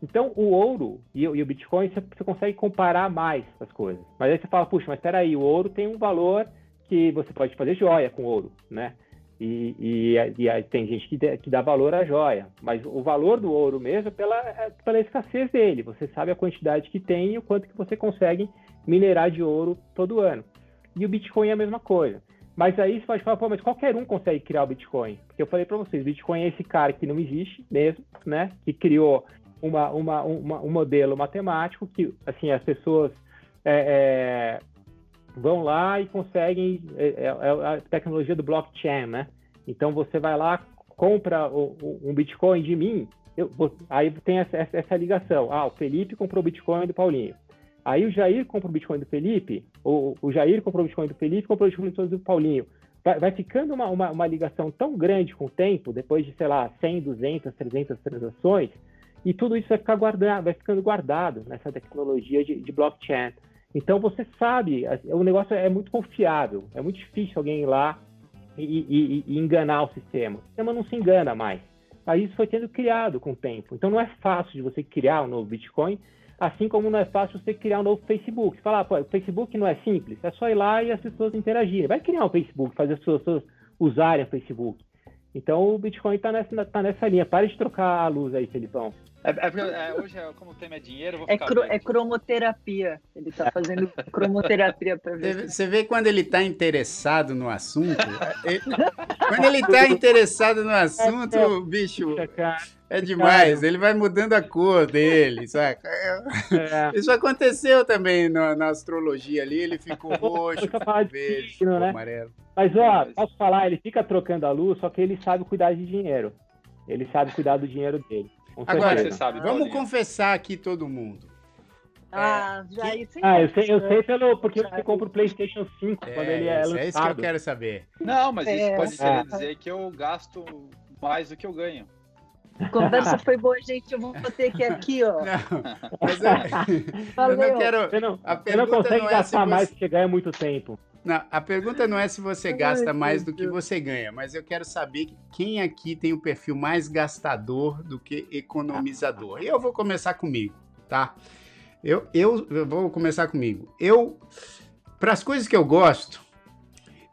Então, o ouro e, o Bitcoin, você, consegue comparar mais as coisas. Mas aí você fala, puxa, mas espera aí, o ouro tem um valor que você pode fazer joia com ouro, né? E, e, e tem gente que, que, dá valor à joia, mas o valor do ouro mesmo é pela, é pela escassez dele. Você sabe a quantidade que tem e o quanto que você consegue minerar de ouro todo ano. E o Bitcoin é a mesma coisa. Mas aí você pode falar, pô, mas qualquer um consegue criar o Bitcoin. Porque eu falei para vocês, Bitcoin é esse cara que não existe mesmo, né? Que criou uma, uma, uma um modelo matemático que, assim, as pessoas é, é, vão lá e conseguem é, é, é, a tecnologia do blockchain, né? Então você vai lá, compra o, o, um Bitcoin de mim, eu, aí tem essa, essa, ligação. Ah, o Felipe comprou o Bitcoin do Paulinho. Aí o Jair compra o Bitcoin do Felipe, ou o Jair comprou o Bitcoin do Felipe, comprou o Bitcoin do Paulinho. Vai, vai ficando uma, uma, uma, ligação tão grande com o tempo, depois de, sei lá, 100, 200, 300 transações, e tudo isso vai, ficar guardado, vai ficando guardado nessa tecnologia de, de blockchain. Então você sabe, o negócio é muito confiável, é muito difícil alguém ir lá e, e, e, enganar o sistema. O sistema não se engana mais. Aí isso foi sendo criado com o tempo. Então não é fácil de você criar um novo Bitcoin, assim como não é fácil você criar um novo Facebook. Você fala, pô, o Facebook não é simples, é só ir lá e as pessoas interagirem. Vai criar um Facebook, fazer as pessoas usarem o Facebook. Então o Bitcoin está nessa, tá nessa linha. Pare de trocar a luz aí, Felipão. É, é, é, hoje, como o tema é dinheiro, vou é, cro, é cromoterapia. Ele está fazendo cromoterapia para ver. Você vê quando ele está interessado no assunto. ele, quando ele está interessado no assunto, é, bicho. É demais, ele vai mudando a cor dele, saca? É. Isso aconteceu também na, na, astrologia ali, ele ficou roxo, verde, ficou né? amarelo. Mas ó, posso falar, ele fica trocando a luz, só que ele sabe cuidar de dinheiro. Ele sabe cuidar do dinheiro dele. Agora, você sabe, vamos confessar aqui todo mundo. Ah, é, já isso Ah, eu sei, eu sei pelo, porque você compra o PlayStation 5 é, quando ele é lançado. É isso que eu quero saber. Não, mas isso é. pode querer dizer que eu gasto mais do que eu ganho. A conversa foi boa, gente. Eu vou ter que aqui, ó. Não, mas eu, eu não quero. Você não, você não consegue não é gastar mais você... que ganha muito tempo. Não, a pergunta não é se você gasta mais do que você ganha, mas eu quero saber quem aqui tem o perfil mais gastador do que economizador. E eu vou começar comigo, tá? Eu, eu, eu vou começar comigo. Eu, para as coisas que eu gosto,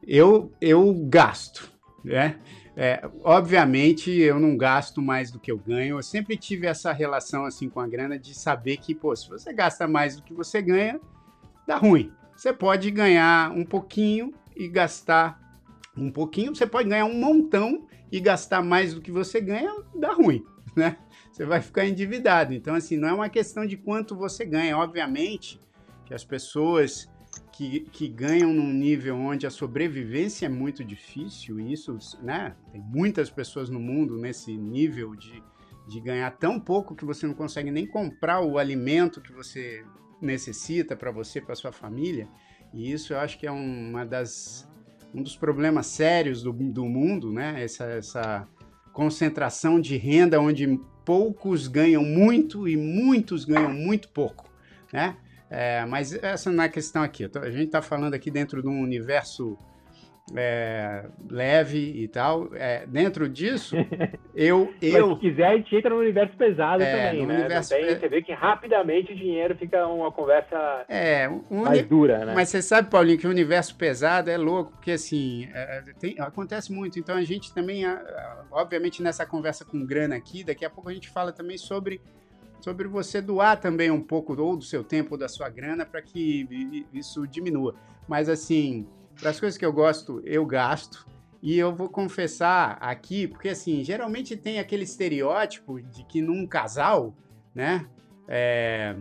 eu, eu gasto, né? É, obviamente eu não gasto mais do que eu ganho. Eu sempre tive essa relação assim com a grana de saber que, pô, se você gasta mais do que você ganha, dá ruim. Você pode ganhar um pouquinho e gastar um pouquinho, você pode ganhar um montão e gastar mais do que você ganha, dá ruim, né? Você vai ficar endividado. Então, assim, não é uma questão de quanto você ganha. Obviamente que as pessoas que, que ganham num nível onde a sobrevivência é muito difícil, e isso, né? Tem muitas pessoas no mundo nesse nível de, de ganhar tão pouco que você não consegue nem comprar o alimento que você necessita para você, para sua família. E isso eu acho que é uma das um dos problemas sérios do, do mundo, né? Essa, essa concentração de renda onde poucos ganham muito e muitos ganham muito pouco, né? É, mas essa não é a questão aqui. A gente está falando aqui dentro de um universo é, leve e tal. É, dentro disso, eu. eu... se quiser, a gente entra no universo pesado é, também, né? Universo... Tem, você vê que rapidamente o dinheiro fica uma conversa é, um mais dura, né? Mas você sabe, Paulinho, que o universo pesado é louco, porque assim, é, tem, acontece muito. Então a gente também, obviamente, nessa conversa com grana aqui, daqui a pouco a gente fala também sobre sobre você doar também um pouco ou do seu tempo ou da sua grana para que isso diminua. Mas assim, das coisas que eu gosto, eu gasto. e eu vou confessar aqui, porque assim, geralmente tem aquele estereótipo de que num casal, né? É,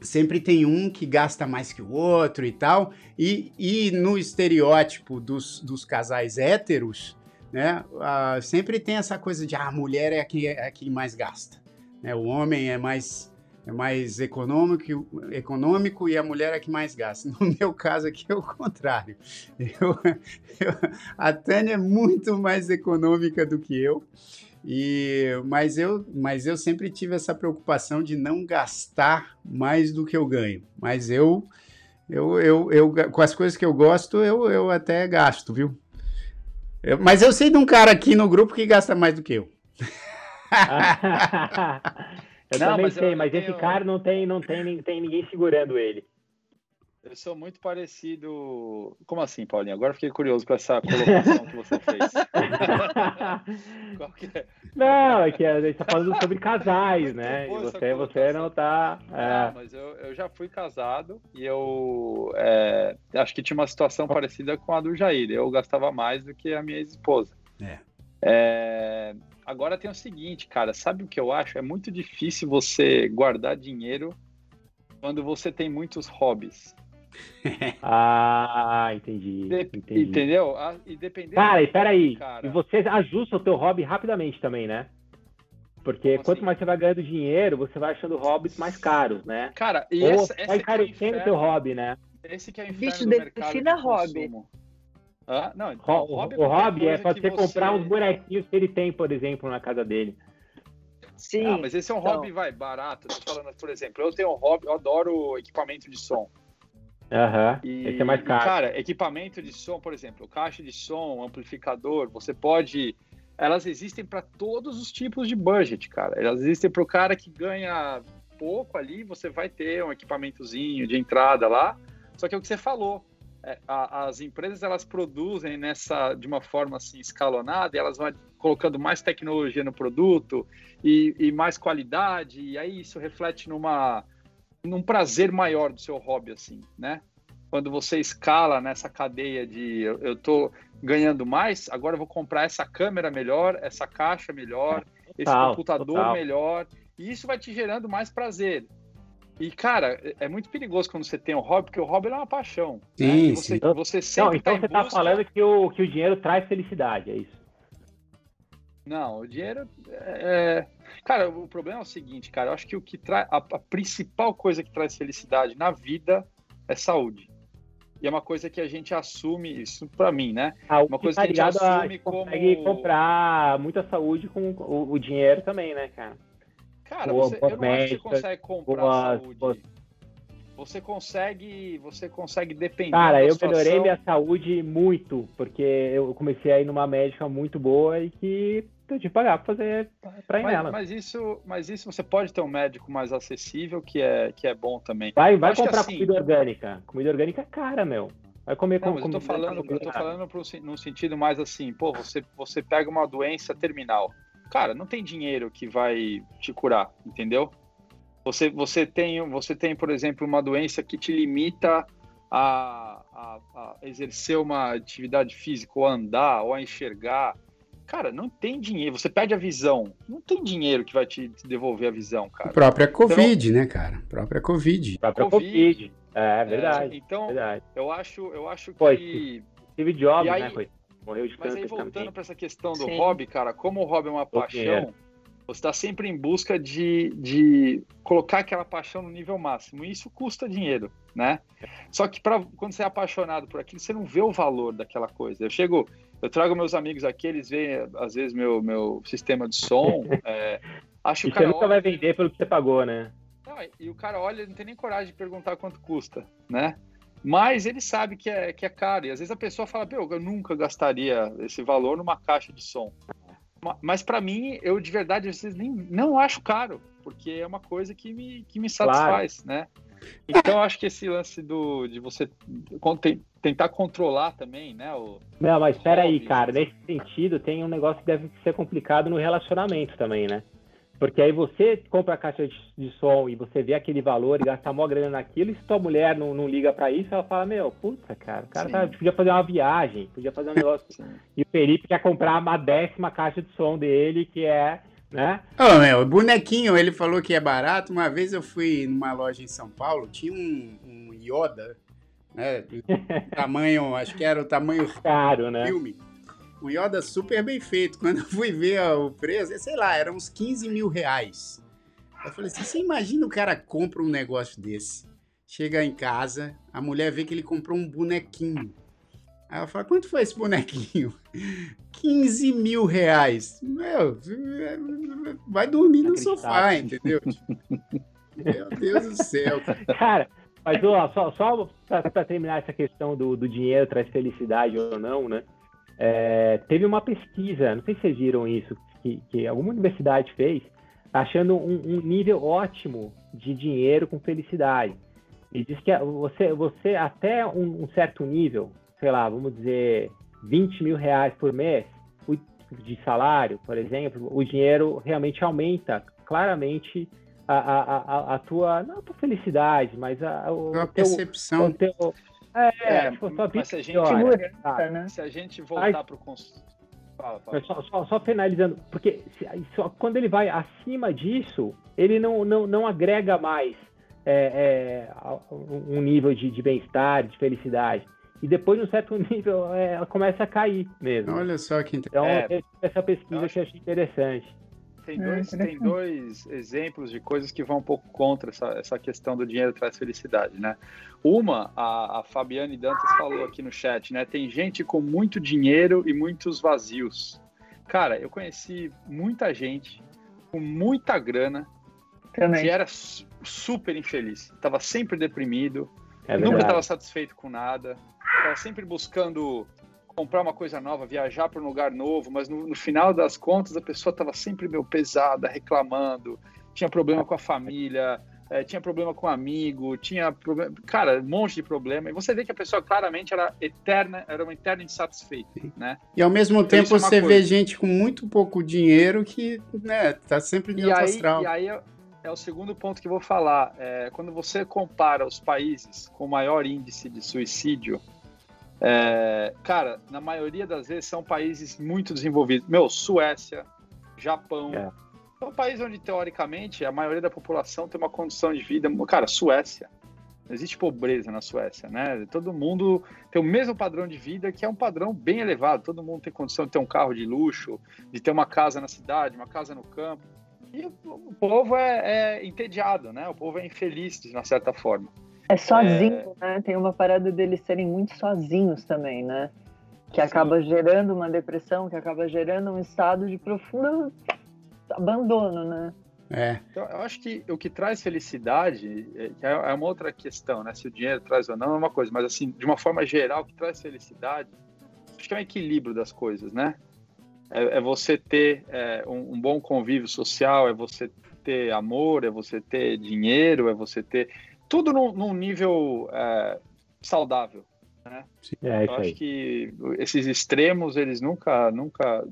sempre tem um que gasta mais que o outro e tal. E, e no estereótipo dos, dos casais héteros, né? Uh, sempre tem essa coisa de ah, a mulher é a que, é a que mais gasta. Né? O homem é mais, é mais econômico, econômico e a mulher é que mais gasta. No meu caso aqui é o contrário. Eu, eu, a Tânia é muito mais econômica do que eu. E, mas, eu, mas eu sempre tive essa preocupação de não gastar mais do que eu ganho. Mas eu, eu, eu, eu com as coisas que eu gosto, eu, eu até gasto, viu? Eu, mas eu sei de um cara aqui no grupo que gasta mais do que eu. eu não, também mas sei, eu, mas esse cara não tem, não tem, tem ninguém segurando ele. Eu sou muito parecido. Como assim, Paulinho? Agora fiquei curioso com essa colocação que você fez. Qual que é? Não, é que a gente está falando sobre casais, né? E você, você não está. É... Não, mas eu, eu já fui casado e eu é, acho que tinha uma situação parecida com a do Jair. Eu gastava mais do que a minha esposa. É. é. Agora tem o seguinte, cara, sabe o que eu acho? É muito difícil você guardar dinheiro quando você tem muitos hobbies. ah, entendi, entendi. Entendeu? Ah, e dependendo. Cara, e peraí. Cara... E você ajusta o teu hobby rapidamente também, né? Porque Como quanto assim? mais você vai ganhando dinheiro, você vai achando hobbies mais caros, né? Cara, e Ou essa, vai é encarecendo o teu hobby, né? Esse que é o inferno Bicho, do defina de hobby. Ah, não, então, o, hobby, o hobby é você comprar uns bonequinhos que ele tem, por exemplo, na casa dele. Sim. Ah, mas esse é um então... hobby, vai, barato. Tô falando, por exemplo, eu tenho um hobby, eu adoro equipamento de som. Aham, uhum. esse é mais caro. E, cara, equipamento de som, por exemplo, caixa de som, amplificador, você pode. Elas existem para todos os tipos de budget, cara. Elas existem para o cara que ganha pouco ali, você vai ter um equipamentozinho de entrada lá. Só que é o que você falou. É, a, as empresas elas produzem nessa de uma forma assim escalonada, elas vão colocando mais tecnologia no produto e, e mais qualidade, e aí isso reflete numa num prazer maior do seu hobby, assim, né? Quando você escala nessa cadeia de eu, eu tô ganhando mais, agora eu vou comprar essa câmera melhor, essa caixa melhor, total, esse computador total. melhor, e isso vai te gerando mais prazer. E, cara, é muito perigoso quando você tem um hobby, porque o hobby é uma paixão. Né? Sim, né? você, sim. você sempre Não, então tá você está falando que o, que o dinheiro traz felicidade, é isso? Não, o dinheiro. É... Cara, o problema é o seguinte, cara. Eu acho que o que traz. A, a, principal coisa que traz felicidade na vida é saúde. E é uma coisa que a gente assume, isso para mim, né? Ah, uma coisa tá que a gente assume a, como. consegue comprar muita saúde com o, o, dinheiro também, né, cara? Cara, você, eu não acho que você consegue comprar boas, saúde. Boas você consegue, você consegue depender. Cara, eu situação... melhorei minha saúde muito, porque eu comecei a ir numa médica muito boa e que que pagar para fazer para ir mas, nela. Mas isso, mas isso você pode ter um médico mais acessível que é que é bom também. Vai, vai comprar assim... comida orgânica. Comida orgânica é cara, meu. Vai comer com, não, eu tô falando, eu tô falando num sentido mais assim, pô, você você pega uma doença terminal. Cara, não tem dinheiro que vai te curar, entendeu? Você, você, tem, você tem, por exemplo, uma doença que te limita a, a, a exercer uma atividade física, ou a andar, ou a enxergar. Cara, não tem dinheiro. Você perde a visão. Não tem dinheiro que vai te, te devolver a visão, cara. A própria Covid, então, né, cara? A própria Covid. A própria COVID. COVID. É, é verdade. É, então, verdade. eu acho, eu acho que. Steve Jobs, aí, né? Foi, morreu de Mas aí, voltando para essa questão do Sim. hobby, cara, como o hobby é uma paixão. Você está sempre em busca de, de colocar aquela paixão no nível máximo. E isso custa dinheiro, né? Só que pra, quando você é apaixonado por aquilo, você não vê o valor daquela coisa. Eu chego, eu trago meus amigos aqui, eles veem, às vezes, meu, meu sistema de som. É, acho que o cara você nunca olha, vai vender pelo que você pagou, né? Não, e o cara olha, não tem nem coragem de perguntar quanto custa, né? Mas ele sabe que é, que é caro. E às vezes a pessoa fala, eu nunca gastaria esse valor numa caixa de som. Mas para mim, eu de verdade, às vezes nem não acho caro, porque é uma coisa que me, que me satisfaz, claro. né? Então eu acho que esse lance do, de você tentar controlar também, né? O, não, mas espera aí, cara. Nesse sentido, tem um negócio que deve ser complicado no relacionamento também, né? Porque aí você compra a caixa de, de, som e você vê aquele valor e gasta mó grana naquilo, e se tua mulher não, não liga para isso, ela fala, meu, puta, cara, o cara tá, podia fazer uma viagem, podia fazer um negócio. e o Felipe quer comprar uma décima caixa de som dele, que é, né? Ô, oh, meu, bonequinho, ele falou que é barato. Uma vez eu fui numa loja em São Paulo, tinha um, um Yoda, né? tamanho, acho que era o tamanho caro, né? Um Yoda super bem feito. Quando eu fui ver o preço, sei lá, era uns 15 mil reais. Eu falei assim: você imagina o cara compra um negócio desse, chega em casa, a mulher vê que ele comprou um bonequinho. Aí ela fala: quanto foi esse bonequinho? 15 mil reais. Meu, vai dormir no sofá, entendeu? Meu Deus do céu. Cara, mas ó, só, só para terminar essa questão do, do dinheiro traz felicidade ou não, né? É, teve uma pesquisa, não sei se vocês viram isso, que, que alguma universidade fez, achando um, um, nível ótimo de dinheiro com felicidade. E diz que você, você até um, um, certo nível, sei lá, vamos dizer 20 mil reais por mês de salário, por exemplo, o dinheiro realmente aumenta claramente a, a, a, a tua, não a tua felicidade, mas a, a, a percepção. O teu, é, é tipo, só mas se a gente, olha, tá, né? se a gente voltar para o consumo. Só, só, só, finalizando, porque só, quando ele vai acima disso, ele não, não, não agrega mais é, é, um nível de, de bem-estar, de felicidade. E depois, num certo nível, é, ela começa a cair mesmo. Olha só que interessante. Então, é, essa pesquisa que eu achei interessante. Tem é, dois, tem dois exemplos de coisas que vão um pouco contra essa, essa questão do dinheiro traz felicidade, né? Uma, a, a Fabiane Dantas falou aqui no chat, né? Tem gente com muito dinheiro e muitos vazios. Cara, eu conheci muita gente com muita grana Também. que era super infeliz. Tava sempre deprimido, é nunca estava satisfeito com nada, tava sempre buscando comprar uma coisa nova, viajar para um lugar novo, mas no, no final das contas a pessoa estava sempre meio pesada, reclamando, tinha problema com a família, é, tinha problema com um amigo, tinha problema, cara, um monte de problema. E você vê que a pessoa claramente era eterna, era uma eterna insatisfeita, né? E ao mesmo então, tempo é você vê gente com muito pouco dinheiro que, né, tá sempre de alto astral. E aí é, é, o segundo ponto que eu vou falar. É, quando você compara os países com maior índice de suicídio, é, cara, na maioria das vezes são países muito desenvolvidos. Meu, Suécia, Japão. É. É um país onde, teoricamente, a maioria da população tem uma condição de vida. Cara, Suécia. Não existe pobreza na Suécia, né? Todo mundo tem o mesmo padrão de vida, que é um padrão bem elevado. Todo mundo tem condição de ter um carro de luxo, de ter uma casa na cidade, uma casa no campo. E o povo é, é entediado, né? O povo é infeliz, de uma certa forma. É sozinho, é... né? Tem uma parada deles serem muito sozinhos também, né? Que acaba Sim. gerando uma depressão, que acaba gerando um estado de profundo abandono, né? É. Então, eu acho que o que traz felicidade é, é uma outra questão, né? Se o dinheiro traz ou não é uma coisa, mas assim, de uma forma geral, o que traz felicidade, acho que é um equilíbrio das coisas, né? É, é você ter é, um, um, bom convívio social, é você ter amor, é você ter dinheiro, é você ter tudo num, num nível é, saudável. Né? É, Eu acho que esses extremos eles nunca, nunca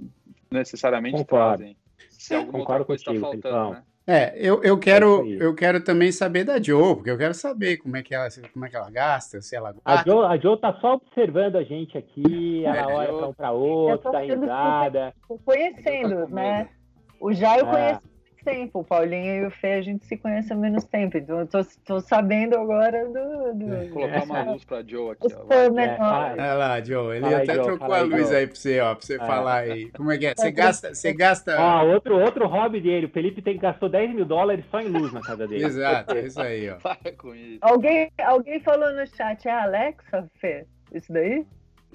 necessariamente Concordo. trazem. Se alguma Concordo outra coisa está faltando, né? É, eu, eu, quero, é eu quero também saber da Joe, porque eu quero saber como é que ela, como é que ela gasta, se ela A Joe, a Joe tá só observando a gente aqui, ela é, olha para um para outro, tá risada. Conhecendo, tá né? O Jair eu é. conheço tempo. O Paulinho e o Fê, a gente se conhece há menos tempo. Então eu tô, tô sabendo agora do. do... Vou colocar uma luz pra Joe aqui. Ó. É, Olha lá, Joe. Ele fala até aí, trocou a luz aí pra você, ó, pra você é. falar aí. Como é que é? Você gasta. Você gasta... Ah, outro, outro hobby dele. O Felipe tem, gastou 10 mil dólares só em luz na casa dele. Exato, é isso aí, ó. Para com isso. Alguém, alguém falou no chat, é a Alexa, Fê? Isso daí?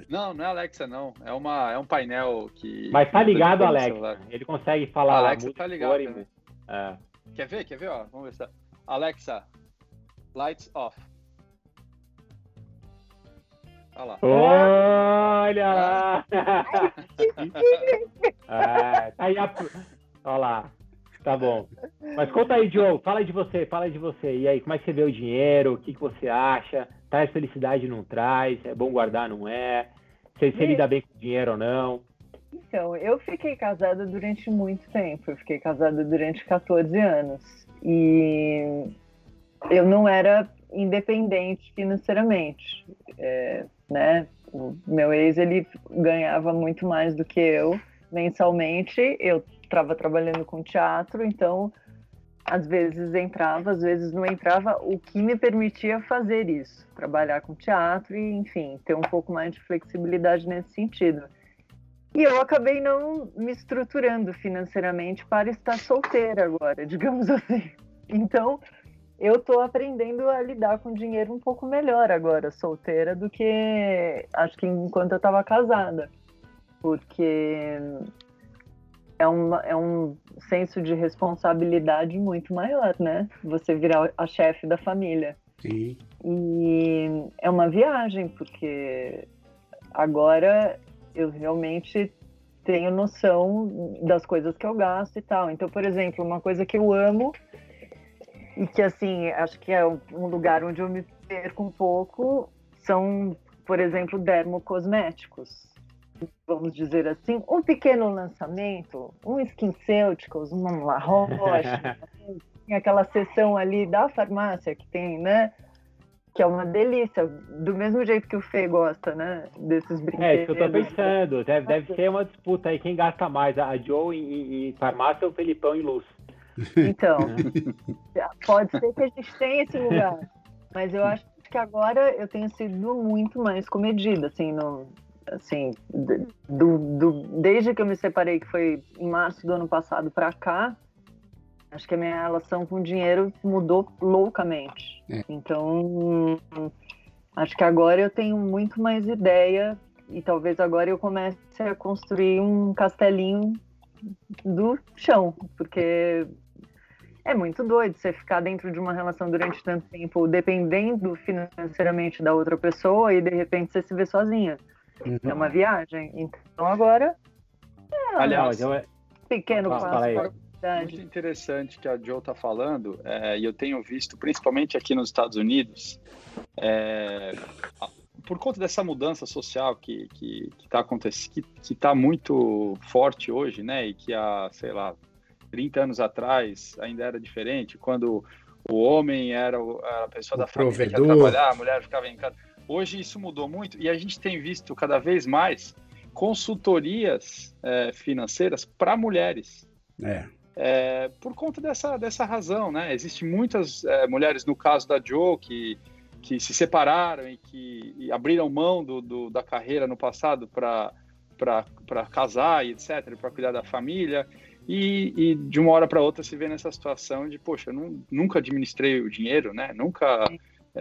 Não, não é Alexa, não. É, uma, é um painel que. Mas tá ligado, Alexa. Ele consegue falar. A Alexa tá ligado. Né? É. Quer ver? Quer ver? Ó, vamos ver se tá. Alexa, lights off. Olha lá. Olha lá! é, tá aí a... Olha lá. Tá bom. Mas conta aí, Joe. Fala de você, fala de você. E aí, como é que você vê o dinheiro? O que, que você acha? Traz felicidade, não traz? É bom guardar, não é? Você, você lida bem com o dinheiro ou não? Então, eu fiquei casada durante muito tempo. Eu fiquei casada durante 14 anos. E eu não era independente financeiramente, é, né? O meu ex ele ganhava muito mais do que eu mensalmente. Eu estava trabalhando com teatro, então às vezes entrava, às vezes não entrava, o que me permitia fazer isso, trabalhar com teatro e, enfim, ter um pouco mais de flexibilidade nesse sentido. E eu acabei não me estruturando financeiramente para estar solteira agora, digamos assim. Então, eu estou aprendendo a lidar com dinheiro um pouco melhor agora, solteira, do que acho que enquanto eu estava casada. Porque é, uma, é um senso de responsabilidade muito maior, né? Você virar a chefe da família. Sim. E é uma viagem, porque agora eu realmente tenho noção das coisas que eu gasto e tal. Então, por exemplo, uma coisa que eu amo e que assim acho que é um lugar onde eu me perco um pouco são, por exemplo, dermocosméticos. Vamos dizer assim, um pequeno lançamento, um SkinCeuticals, uma La Roche, tem aquela sessão ali da farmácia que tem, né? Que é uma delícia, do mesmo jeito que o Fê gosta, né? Desses brinquedos. É, isso que eu tô pensando. Deve, deve ser uma disputa aí. Quem gasta mais, a Joe em, em farmácia ou o Felipão em luz? Então, pode ser que a gente tenha esse lugar, mas eu acho que agora eu tenho sido muito mais comedida, assim, no, assim, do, do, desde que eu me separei, que foi em março do ano passado para cá, acho que a minha relação com o dinheiro mudou loucamente. É. Então, acho que agora eu tenho muito mais ideia e talvez agora eu comece a construir um castelinho do chão, porque é muito doido você ficar dentro de uma relação durante tanto tempo, dependendo financeiramente da outra pessoa e de repente você se vê sozinha. Uhum. É uma viagem. Então agora. É, Aliás, eu... É- pequeno ah, passo muito interessante que a Joe está falando, é, e eu tenho visto, principalmente aqui nos Estados Unidos, é, por conta dessa mudança social que que está acontecendo, que, que tá muito forte hoje, né, e que há, sei lá, 30 anos atrás ainda era diferente, quando o homem era a pessoa o da família provedor. que ia trabalhar, a mulher ficava em casa. Hoje isso mudou muito e a gente tem visto cada vez mais consultorias é, financeiras para mulheres. É. É, por conta dessa, dessa razão, né? Existem muitas é, mulheres, no caso da Joe, que, que se separaram e que e abriram mão do, do, da carreira no passado para casar e etc., para cuidar da família e, e de uma hora para outra se vê nessa situação de, poxa, eu não, nunca administrei o dinheiro, né? Nunca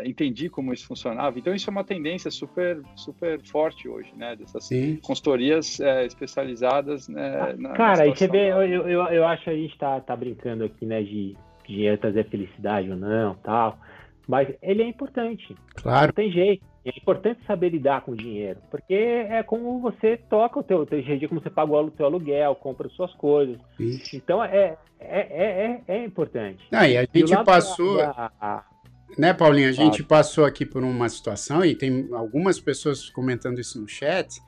entendi como isso funcionava. Então isso é uma tendência super super forte hoje, né? Dessas Sim. consultorias é, especializadas né, na Cara, e você vê, eu, eu, eu acho que a gente tá, tá brincando aqui, né, de dinheiro trazer felicidade ou não, tal. Mas ele é importante. Claro. Não tem jeito. É importante saber lidar com o dinheiro, porque é como você toca o teu, teu dia, como você paga o teu aluguel, compra suas coisas. Isso. Então é, é, é, é, é importante. Não, e a gente e passou. Da, a, né, Paulinho? A gente passou aqui por uma situação, e tem algumas pessoas comentando isso no chat,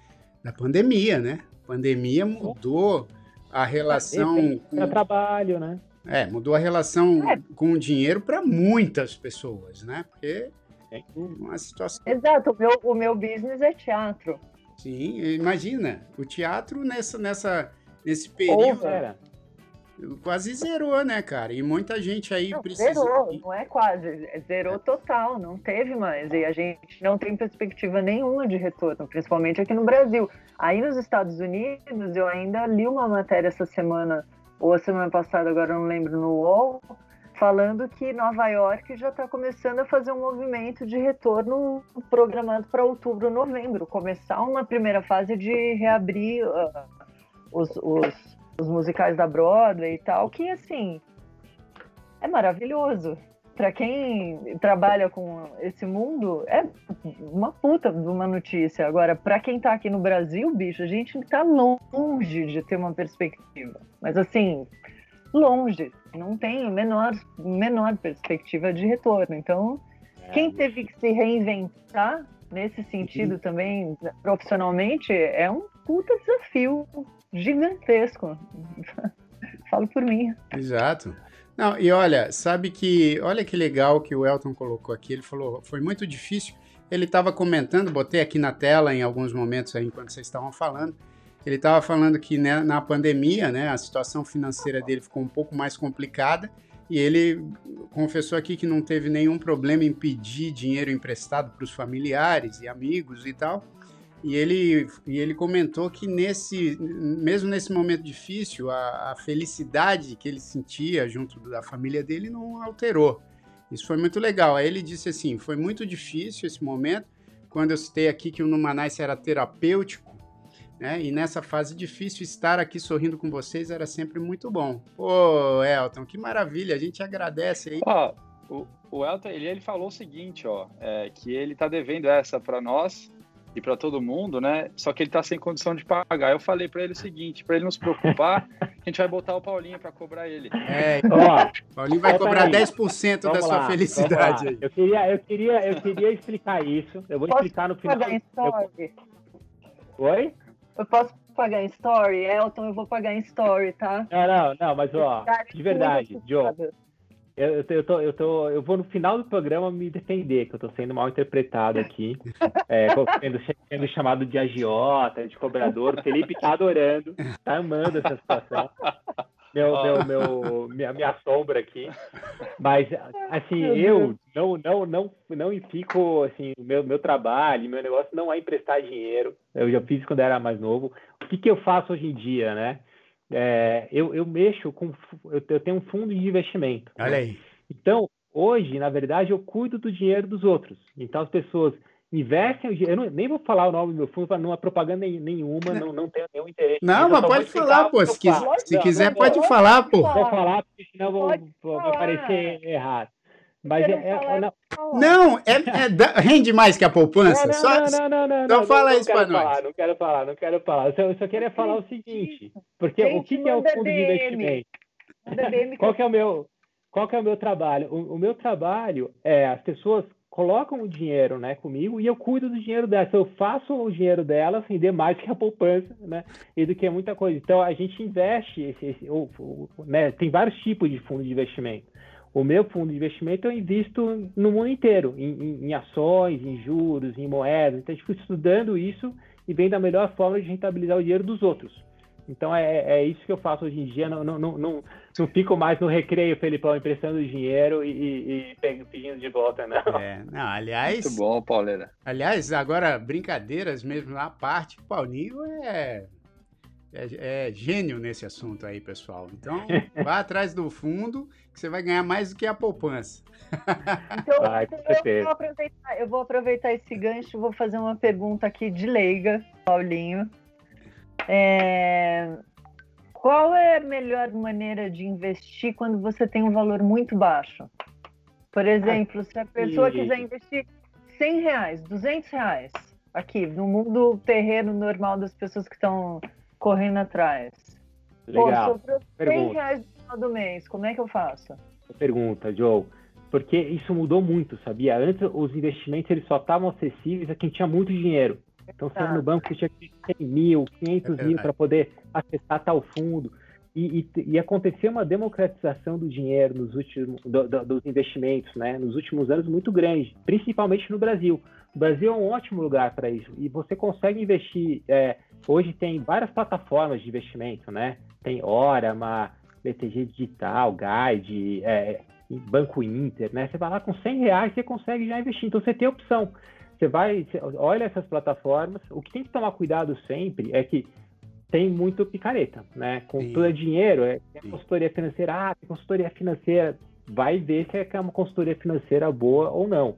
da pandemia, né? A pandemia mudou a relação. com... trabalho, né? É, mudou a relação é. com o dinheiro para muitas pessoas, né? Porque é uma situação. Exato, o meu, o meu business é teatro. Sim, imagina, o teatro nessa, nessa, nesse período quase zerou, né, cara? E muita gente aí não, precisa. Zerou, não é quase, zerou total, não teve mais. E a gente não tem perspectiva nenhuma de retorno, principalmente aqui no Brasil. Aí nos Estados Unidos, eu ainda li uma matéria essa semana ou a semana passada, agora não lembro, no UOL, falando que Nova York já está começando a fazer um movimento de retorno programado para outubro, novembro, começar uma primeira fase de reabrir uh, os, os, os musicais da Broadway e tal, que assim é maravilhoso para quem trabalha com esse mundo, é uma puta de uma notícia. Agora, para quem tá aqui no Brasil, bicho, a gente tá longe de ter uma perspectiva. Mas assim, longe. Não tem menor, menor perspectiva de retorno. Então, é. quem teve que se reinventar nesse sentido também, profissionalmente, é um puta desafio gigantesco. Falo por mim. Exato. Não, e olha, sabe que, olha que legal que o Elton colocou aqui, ele falou, foi muito difícil, ele estava comentando, botei aqui na tela em alguns momentos aí, enquanto vocês estavam falando, ele estava falando que né, na pandemia, né, a situação financeira dele ficou um pouco mais complicada, e ele confessou aqui que não teve nenhum problema em pedir dinheiro emprestado para os familiares e amigos e tal, e ele, e ele comentou que nesse, mesmo nesse momento difícil, a, a, felicidade que ele sentia junto da família dele não alterou. Isso foi muito legal. Aí ele disse assim: foi muito difícil esse momento, quando eu citei aqui que o Numanice era terapêutico, né? E nessa fase difícil, estar aqui sorrindo com vocês era sempre muito bom. Pô, Elton, que maravilha, a gente agradece aí. Ó, o, o Elton, ele, ele falou o seguinte, ó, é, que ele tá devendo essa para nós e para todo mundo, né? Só que ele tá sem condição de pagar. Eu falei para ele o seguinte, para ele não se preocupar, a gente vai botar o Paulinho para cobrar ele. É, ó, Paulinho vai cobrar 10% da sua lá, felicidade aí. Eu queria, eu queria, eu queria explicar isso. Eu vou Posso explicar no final. Pagar em story? Eu... Oi? Eu posso pagar em story? Elton, eu vou pagar em story, tá? Não, não, não, mas ó, de verdade, Joe. Eu, eu, tô, eu, tô, eu vou no final do programa me defender, que eu tô sendo mal interpretado aqui, é, sendo, sendo chamado de agiota, de cobrador. O Felipe tá adorando, tá amando essa situação. Meu, meu, meu, minha, minha sombra aqui. Mas, assim, eu não, não, não, não fico, assim, o meu, meu trabalho, meu negócio não é emprestar dinheiro. Eu já fiz quando era mais novo. O que, que eu faço hoje em dia, né? É, eu, eu mexo com. Eu, eu, tenho um fundo de investimento. Olha né? aí. Então, hoje, na verdade, eu cuido do dinheiro dos outros. Então, as pessoas investem o dinheiro. Eu não, nem vou falar o nome do meu fundo, para não é propaganda nenhuma, não, não tenho nenhum interesse. Não, mas pode falar, pô. Se, quiser, se quiser, não, pode falar, pô. Vou falar, porque senão vou, vai parecer errado. Mas é, é, não, não, é, é, rende mais que a poupança. Não, não, só, não, não, não, não, Então não, fala não, isso para nós. Não quero falar, não quero falar. Eu só, eu só queria falar o seguinte, porque Gente, o que, que, é o fundo de investimento? qual que é o meu, qual que é o meu trabalho? O, o, meu trabalho é as pessoas colocam o dinheiro, né, comigo e eu cuido do dinheiro delas. Eu faço o dinheiro delas render mais que a poupança, né, e do que muita coisa. Então a gente investe esse, esse ou, ou, né, tem vários tipos de fundo de investimento. O meu fundo de investimento eu invisto no mundo inteiro, em, em, em ações, em juros, em moedas. Então, eu fico estudando isso e vendo a melhor forma de rentabilizar o dinheiro dos outros. Então, é, é isso que eu faço hoje em dia. Não, não, não, não, não fico mais no recreio, Felipão, emprestando dinheiro e, e, e pedindo de volta, não. É, não, aliás... Muito bom, Pauleira. Aliás, agora, brincadeiras mesmo à parte, o Paulinho é é, é, gênio nesse assunto aí, pessoal. Então, vá atrás do fundo, que você vai ganhar mais do que a poupança. Então, vai, eu, vou aproveitar, eu vou aproveitar esse gancho, vou fazer uma pergunta aqui de leiga, Paulinho. É, qual é a melhor maneira de investir quando você tem um valor muito baixo? Por exemplo, se a pessoa quiser investir 100 reais, 200 reais, aqui, no mundo terreno normal das pessoas que estão correndo atrás. Legal. Pô, sobrou 100 reais no final do mês, como é que eu faço? Pergunta, Joe. Porque isso mudou muito, sabia? Antes os investimentos eles só estavam acessíveis a quem tinha muito dinheiro. Então, você no banco, você tinha que ter 100 mil, 500 é mil para poder acessar tal fundo. E, e, e, aconteceu uma democratização do dinheiro nos últimos do, do, dos investimentos, né? Nos últimos anos muito grande, principalmente no Brasil. O Brasil é um ótimo lugar para isso e você consegue investir é, Hoje tem várias plataformas de investimento, né? Tem Orama, BTG Digital, Guide, é, Banco Inter, né? Você vai lá com 100 reais você consegue já investir. Então você tem opção. Você vai, você olha essas plataformas. O que tem que tomar cuidado sempre é que tem muito picareta, né? Consultoria Sim. dinheiro, é, tem consultoria financeira, ah, consultoria financeira. Vai ver se é uma consultoria financeira boa ou não.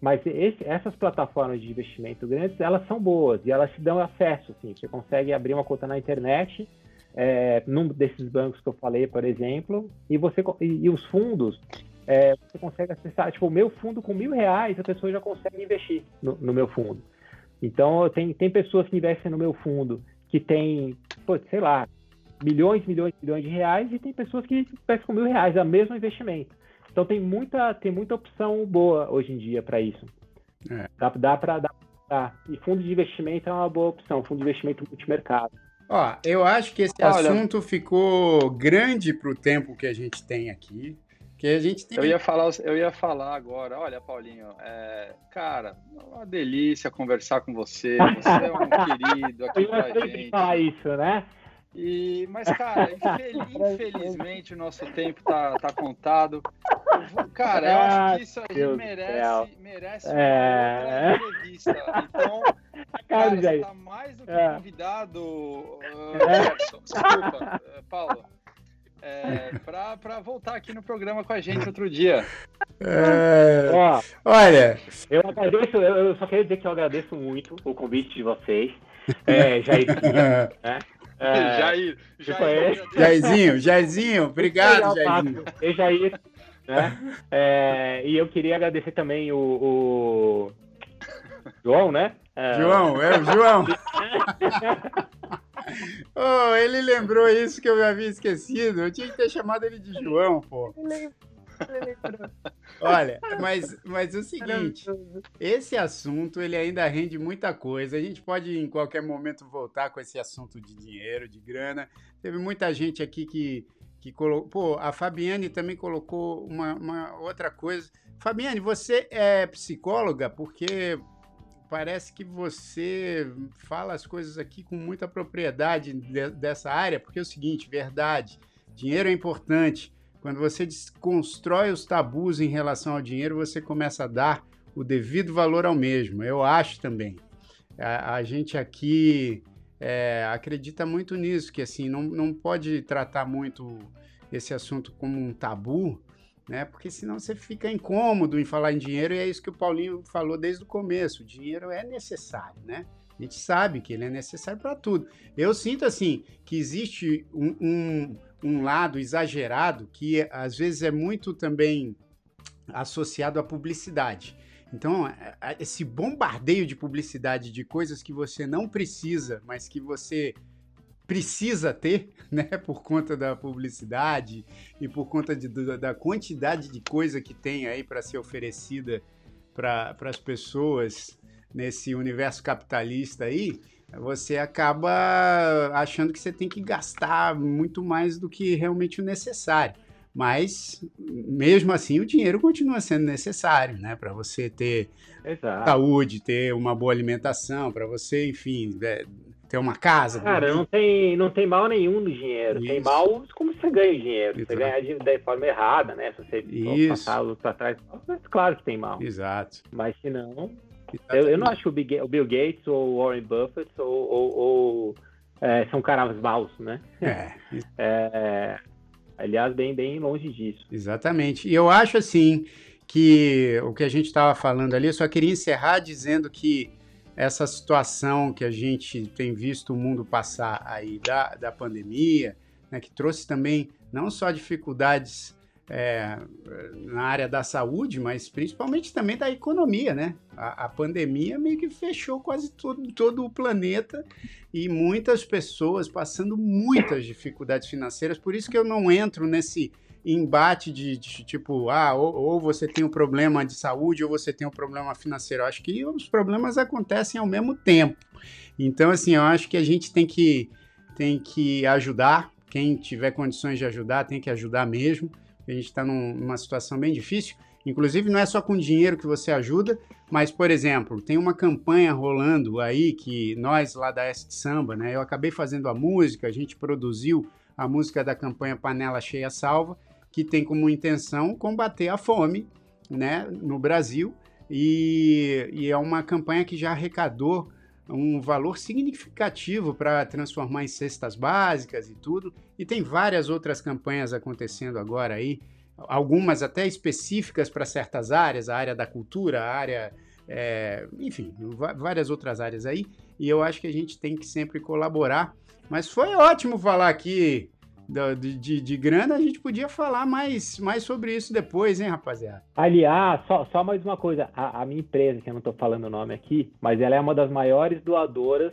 Mas esse, essas plataformas de investimento grandes, elas são boas e elas te dão acesso, assim, você consegue abrir uma conta na internet, é, num desses bancos que eu falei, por exemplo, e você e, e os fundos, é, você consegue acessar, tipo, o meu fundo com mil reais, a pessoa já consegue investir no, no meu fundo. Então, tem, tem pessoas que investem no meu fundo que tem, pô, sei lá, milhões, milhões, milhões de reais, e tem pessoas que investem com mil reais, é o mesmo investimento. Então tem muita, tem muita opção boa hoje em dia para isso. É. Dá, dá para Tá. E fundo de investimento é uma boa opção, fundo de investimento multimercado. Ó, eu acho que esse Olha, assunto ficou grande para o tempo que a gente tem aqui. Que a gente tem... eu, ia falar, eu ia falar agora, olha, Paulinho, é, cara, uma delícia conversar com você. Você é um querido aqui com a gente. falar isso, né? E, mas, cara, infelizmente o nosso tempo tá, tá contado. Cara, eu acho que isso aí merece, merece é... uma entrevista. Então, cara, você tá mais do que é. convidado, uh, desculpa, uh, Paulo, é, para voltar aqui no programa com a gente outro dia. É... Ó, Olha, eu agradeço, eu, eu, só queria dizer que eu agradeço muito o convite de vocês. É, Jair, né? É, Jair, Jair, Jairzinho, Jairzinho, obrigado, Jairzinho. E Jair, né? É, e eu queria agradecer também o, o... João, né? É... João, é o João. oh, ele lembrou isso que eu havia esquecido. Eu tinha que ter chamado ele de João, pô. Olha, mas, mas o seguinte, esse assunto ele ainda rende muita coisa. A gente pode em qualquer momento voltar com esse assunto de dinheiro, de grana. Teve muita gente aqui que, que colocou. Pô, a Fabiane também colocou uma, uma outra coisa. Fabiane, você é psicóloga? Porque parece que você fala as coisas aqui com muita propriedade de, dessa área, porque é o seguinte, verdade, dinheiro é importante. Quando você desconstrói os tabus em relação ao dinheiro, você começa a dar o devido valor ao mesmo. Eu acho também. A, a gente aqui é, acredita muito nisso, que assim, não, não pode tratar muito esse assunto como um tabu, né? Porque senão você fica incômodo em falar em dinheiro e é isso que o Paulinho falou desde o começo. O dinheiro é necessário, né? A gente sabe que ele é necessário para tudo. Eu sinto assim que existe um, um, um, lado exagerado que às vezes é muito também associado à publicidade. Então, esse bombardeio de publicidade de coisas que você não precisa, mas que você precisa ter, né, por conta da publicidade e por conta de, da quantidade de coisa que tem aí para ser oferecida para as pessoas nesse universo capitalista aí, você acaba achando que você tem que gastar muito mais do que realmente o necessário. Mas, mesmo assim, o dinheiro continua sendo necessário, né? Para você ter Exato. saúde, ter uma boa alimentação, para você, enfim, é, ter uma casa. Cara, não tem, não tem mal nenhum no dinheiro. Isso. Tem mal como você ganha dinheiro. Exato. Você ganha de, forma errada, né? Se você Isso. passar para trás, mas claro que tem mal. Exato. Mas se não. Eu, eu, não acho que o, Big, o, Bill Gates ou o Warren Buffett ou, ou, ou é, são caras maus, né? É. é. Aliás, bem, bem longe disso. Exatamente. E eu acho assim que o que a gente estava falando ali, eu só queria encerrar dizendo que essa situação que a gente tem visto o mundo passar aí da, da pandemia, né, que trouxe também não só dificuldades é, na área da saúde, mas principalmente também da economia, né? A, a, pandemia meio que fechou quase todo, todo o planeta e muitas pessoas passando muitas dificuldades financeiras, por isso que eu não entro nesse embate de, de tipo, ah, ou, ou, você tem um problema de saúde ou você tem um problema financeiro. Eu acho que os problemas acontecem ao mesmo tempo. Então, assim, eu acho que a gente tem que, tem que ajudar. Quem tiver condições de ajudar, tem que ajudar mesmo. A gente está num, numa situação bem difícil. Inclusive, não é só com dinheiro que você ajuda, mas, por exemplo, tem uma campanha rolando aí que nós lá da S Samba, né? Eu acabei fazendo a música, a gente produziu a música da campanha Panela Cheia Salva, que tem como intenção combater a fome né, no Brasil. E, e é uma campanha que já arrecadou um valor significativo para transformar em cestas básicas e tudo. E tem várias outras campanhas acontecendo agora aí, algumas até específicas para certas áreas, a área da cultura, a área, é, enfim, várias outras áreas aí. E eu acho que a gente tem que sempre colaborar. Mas foi ótimo falar aqui de, de, de, grana, a gente podia falar mais, mais sobre isso depois, hein, rapaziada? Aliás, só, só mais uma coisa. A, a minha empresa, que eu não estou falando o nome aqui, mas ela é uma das maiores doadoras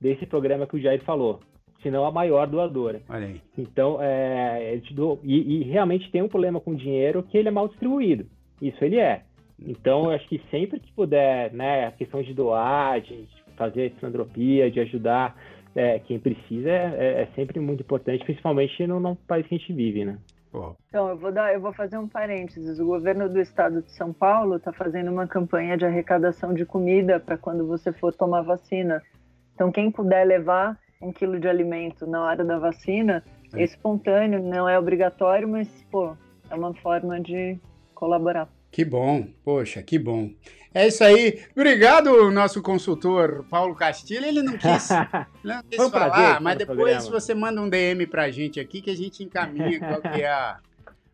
desse programa que o Jair falou. Se não a maior doadora. Olha aí. Então, é, e, e realmente tem um problema com o dinheiro que ele é mal distribuído. Isso ele é. Então, eu acho que sempre que puder, né, a questão de doar, de fazer filantropia, de ajudar é, quem precisa, é, é, sempre muito importante, principalmente no, no país que a gente vive, né? Então, eu vou, dar, eu vou fazer um parênteses. O governo do estado de São Paulo está fazendo uma campanha de arrecadação de comida para quando você for tomar vacina. Então, quem puder levar um quilo de alimento na hora da vacina, é espontâneo, não é obrigatório, mas, pô, é uma forma de colaborar. Que bom, poxa, que bom. É isso aí. Obrigado, nosso consultor Paulo Castilho. Ele não quis, não quis um falar, prazer, mas depois programa. você manda um DM pra gente aqui que a gente encaminha qual que é a,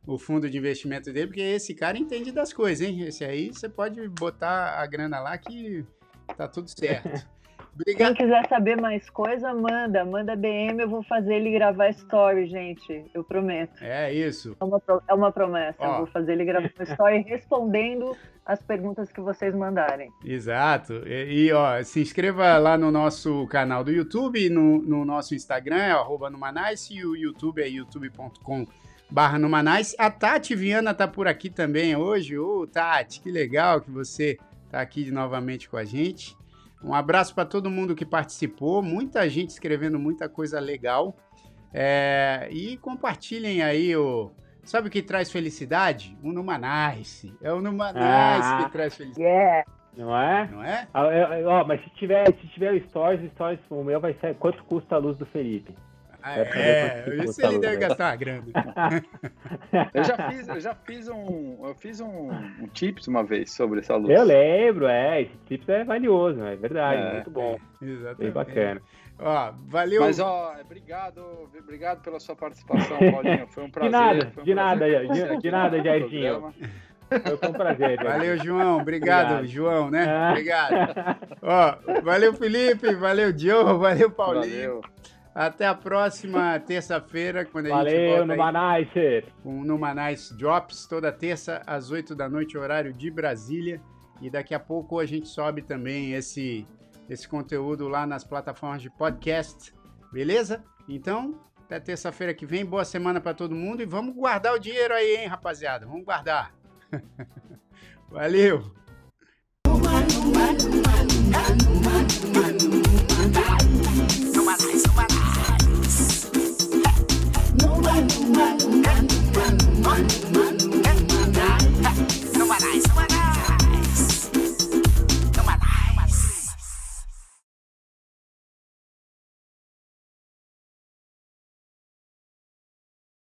o fundo de investimento dele, porque esse cara entende das coisas, hein? Esse aí você pode botar a grana lá que tá tudo certo. Obrigado. Quem quiser saber mais coisa, manda. Manda DM, eu vou fazer ele gravar story, gente. Eu prometo. É isso. É uma, é uma promessa. Ó. Eu vou fazer ele gravar story respondendo as perguntas que vocês mandarem. Exato. E, e, ó, se inscreva lá no nosso canal do YouTube, no, no nosso Instagram, é arroba Numanice, e o YouTube é youtube.com barra Numanice. A Tati Viana tá por aqui também hoje. Ô, Tati, que legal que você tá aqui novamente com a gente. Um abraço para todo mundo que participou, muita gente escrevendo muita coisa legal. É, e compartilhem aí o. Sabe o que traz felicidade? O Numanice. É o Numanice ah, que traz felicidade. Yeah. Não é? Não é? Ah, ó, mas se tiver, se tiver stories, stories, o meu vai ser quanto custa a luz do Felipe? Ah, é, é isso ele deve gastar uma grana. eu já fiz, eu já fiz um, eu fiz um, um tips uma vez sobre essa luz. Eu lembro, é, esse tips é valioso, é verdade, é, muito bom. Exatamente. Bem bacana. Ó, valeu. Mas ó, obrigado, obrigado pela sua participação, Paulinho. Foi um prazer. De nada, um de, nada de, de nada, Jairzinho. Foi um prazer. Valeu, João. Obrigado, Obrigado. João, né? Ah. Obrigado. Ó, valeu, Felipe. Valeu, Joe. Valeu, Paulinho. Valeu. Até a próxima terça-feira, quando a Valeu, gente volta. Valeu, Numanice! Com Numanice Drops, toda terça às 8 da noite, horário de Brasília. E daqui a pouco a gente sobe também esse, esse conteúdo lá nas plataformas de podcast. Beleza? Então, até terça-feira que vem. Boa semana para todo mundo. E vamos guardar o dinheiro aí, hein, rapaziada? Vamos guardar. Valeu! Numa, numa, numa, Nobody.